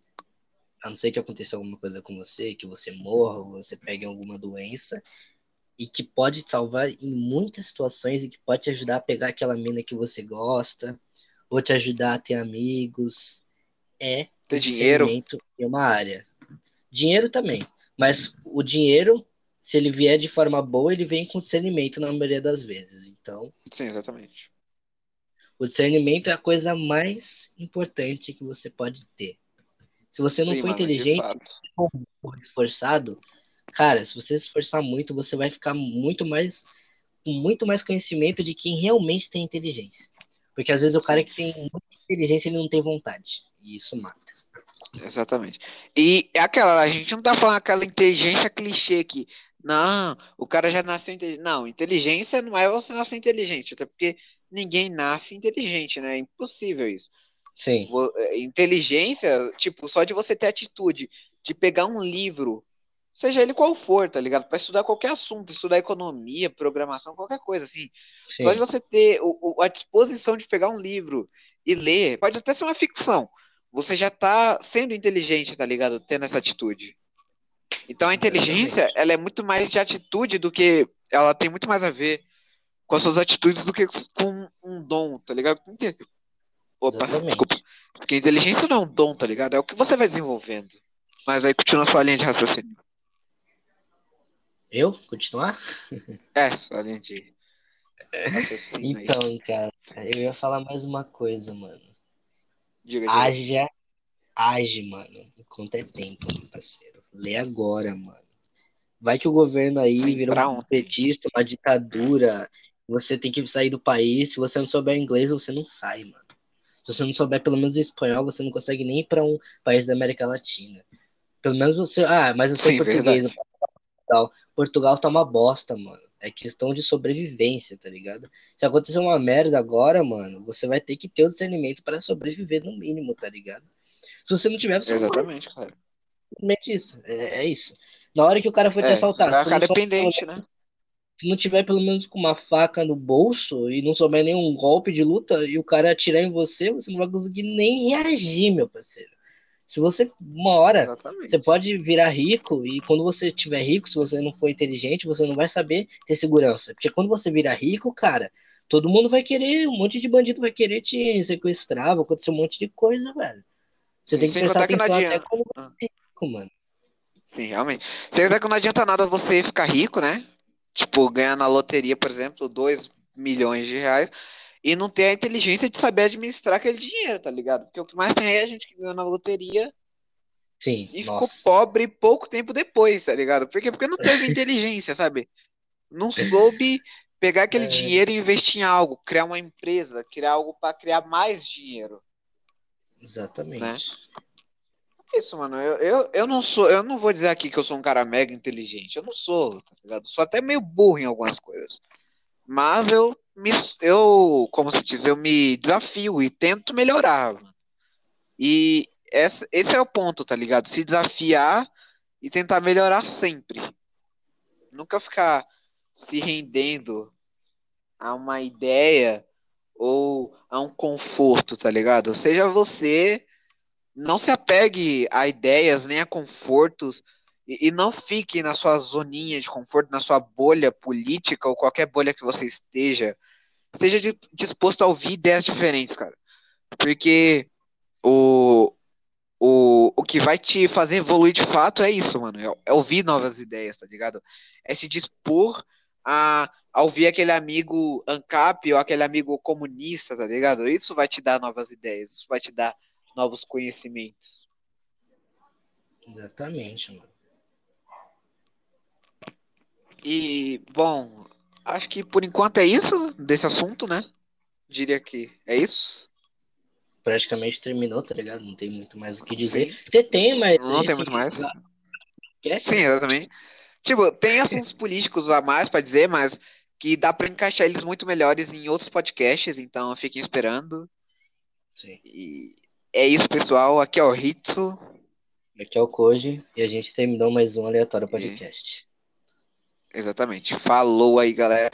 Speaker 1: a não ser que aconteça alguma coisa com você, que você morra, ou você pegue alguma doença, e que pode te salvar em muitas situações e que pode te ajudar a pegar aquela mina que você gosta, ou te ajudar a ter amigos, é
Speaker 2: Ter dinheiro.
Speaker 1: em uma área. Dinheiro também, mas o dinheiro, se ele vier de forma boa, ele vem com discernimento na maioria das vezes. Então,
Speaker 2: Sim, exatamente.
Speaker 1: o discernimento é a coisa mais importante que você pode ter. Se você não
Speaker 2: Sim,
Speaker 1: for
Speaker 2: mano,
Speaker 1: inteligente ou esforçado, cara, se você se esforçar muito, você vai ficar muito mais com muito mais conhecimento de quem realmente tem inteligência. Porque às vezes o cara que tem muita inteligência, ele não tem vontade. E isso mata.
Speaker 2: Exatamente. E é aquela, a gente não tá falando aquela inteligência clichê aqui. Não, o cara já nasceu inteligente. Não, inteligência não é você nascer inteligente, até porque ninguém nasce inteligente, né? É impossível isso.
Speaker 1: Sim.
Speaker 2: É, Inteligência, tipo, só de você ter atitude de pegar um livro, seja ele qual for, tá ligado? Pra estudar qualquer assunto, estudar economia, programação, qualquer coisa assim.
Speaker 1: Sim.
Speaker 2: Só de você ter o- o- a disposição de pegar um livro e ler, pode até ser uma ficção. Você já tá sendo inteligente, tá ligado? Tendo essa atitude. Então a inteligência, ela é muito mais de atitude do que. Ela tem muito mais a ver com as suas atitudes do que com um dom, tá ligado? Opa,
Speaker 1: Exatamente.
Speaker 2: desculpa. Porque inteligência não é um dom, tá ligado? É o que você vai desenvolvendo. Mas aí continua a sua linha de raciocínio.
Speaker 1: Eu? Continuar?
Speaker 2: É, sua linha de raciocínio aí.
Speaker 1: Então, cara, eu ia falar mais uma coisa, mano.
Speaker 2: Diga, diga.
Speaker 1: Haja, age, mano, enquanto é tempo, meu parceiro. Lê agora, mano. Vai que o governo aí
Speaker 2: pra
Speaker 1: um petista, uma ditadura. Você tem que sair do país. Se você não souber inglês, você não sai, mano. Se você não souber pelo menos espanhol, você não consegue nem ir para um país da América Latina. Pelo menos você. Ah, mas eu sei
Speaker 2: Sim,
Speaker 1: português.
Speaker 2: verdade.
Speaker 1: Portugal. Portugal tá uma bosta, mano. É questão de sobrevivência, tá ligado? Se acontecer uma merda agora, mano, você vai ter que ter o discernimento para sobreviver no mínimo, tá ligado? Se você não tiver, você não vai.
Speaker 2: Exatamente, cara.
Speaker 1: Simplesmente isso. É, é isso. Na hora que o cara for te
Speaker 2: É,
Speaker 1: assaltar,
Speaker 2: vai ficar
Speaker 1: souber-
Speaker 2: dependente, né?
Speaker 1: se não tiver pelo menos com uma faca no bolso e não souber nenhum golpe de luta e o cara atirar em você, você não vai conseguir nem reagir, meu parceiro. Se você, uma hora,
Speaker 2: Exatamente.
Speaker 1: você pode virar rico e quando você tiver rico, se você não for inteligente, você não vai saber ter segurança. Porque quando você virar rico, cara, todo mundo vai querer, um monte de bandido vai querer te sequestrar, vai acontecer um monte de coisa, velho. Você
Speaker 2: Sim,
Speaker 1: tem que prestar
Speaker 2: contar que não
Speaker 1: atenção até quando
Speaker 2: Ah.
Speaker 1: você é rico, mano.
Speaker 2: Sim, realmente. Sem contar que não adianta nada você ficar rico, né? Tipo, ganhar na loteria, por exemplo, 2 milhões de reais e não ter a inteligência de saber administrar aquele dinheiro, tá ligado? Porque o que mais tem aí é a gente que ganhou na loteria
Speaker 1: Sim,
Speaker 2: e ficou
Speaker 1: nossa.
Speaker 2: pobre pouco tempo depois, tá ligado? Por quê? Porque não teve (laughs) inteligência, sabe? Não soube pegar aquele
Speaker 1: É.
Speaker 2: dinheiro e investir em algo, criar uma empresa, criar algo pra criar mais dinheiro.
Speaker 1: Exatamente.
Speaker 2: Né? Isso, mano, eu, eu, eu não sou, eu não vou dizer aqui que eu sou um cara mega inteligente. Eu não sou, tá ligado? Sou até meio burro em algumas coisas. Mas eu me, eu, como se diz, eu me desafio e tento melhorar. E essa, esse é o ponto, tá ligado? Se desafiar e tentar melhorar sempre. Nunca ficar se rendendo a uma ideia ou a um conforto, tá ligado? Seja você não se apegue a ideias nem a confortos e, e não fique na sua zoninha de conforto, na sua bolha política ou qualquer bolha que você esteja. Esteja di- disposto a ouvir ideias diferentes, cara. Porque o, o, o que vai te fazer evoluir de fato é isso, mano. É, é ouvir novas ideias, tá ligado? É se dispor a, a ouvir aquele amigo ANCAP ou aquele amigo comunista, tá ligado? Isso vai te dar novas ideias, isso vai te dar novos conhecimentos.
Speaker 1: Exatamente, mano.
Speaker 2: E, bom, acho que por enquanto é isso desse assunto, né? Diria que é isso.
Speaker 1: Praticamente terminou, tá ligado? Não tem muito mais o que dizer.
Speaker 2: Sim.
Speaker 1: Você tem, mas.
Speaker 2: Não tem muito mais. Sim, exatamente. Tipo, tem (laughs) assuntos políticos a mais pra dizer, mas que dá pra encaixar eles muito melhores em outros podcasts, então fiquem esperando.
Speaker 1: Sim.
Speaker 2: E é isso, pessoal. Aqui é o Ritsu.
Speaker 1: Aqui é o Koji e a gente terminou mais um aleatório podcast.
Speaker 2: Exatamente. Falou aí, galera.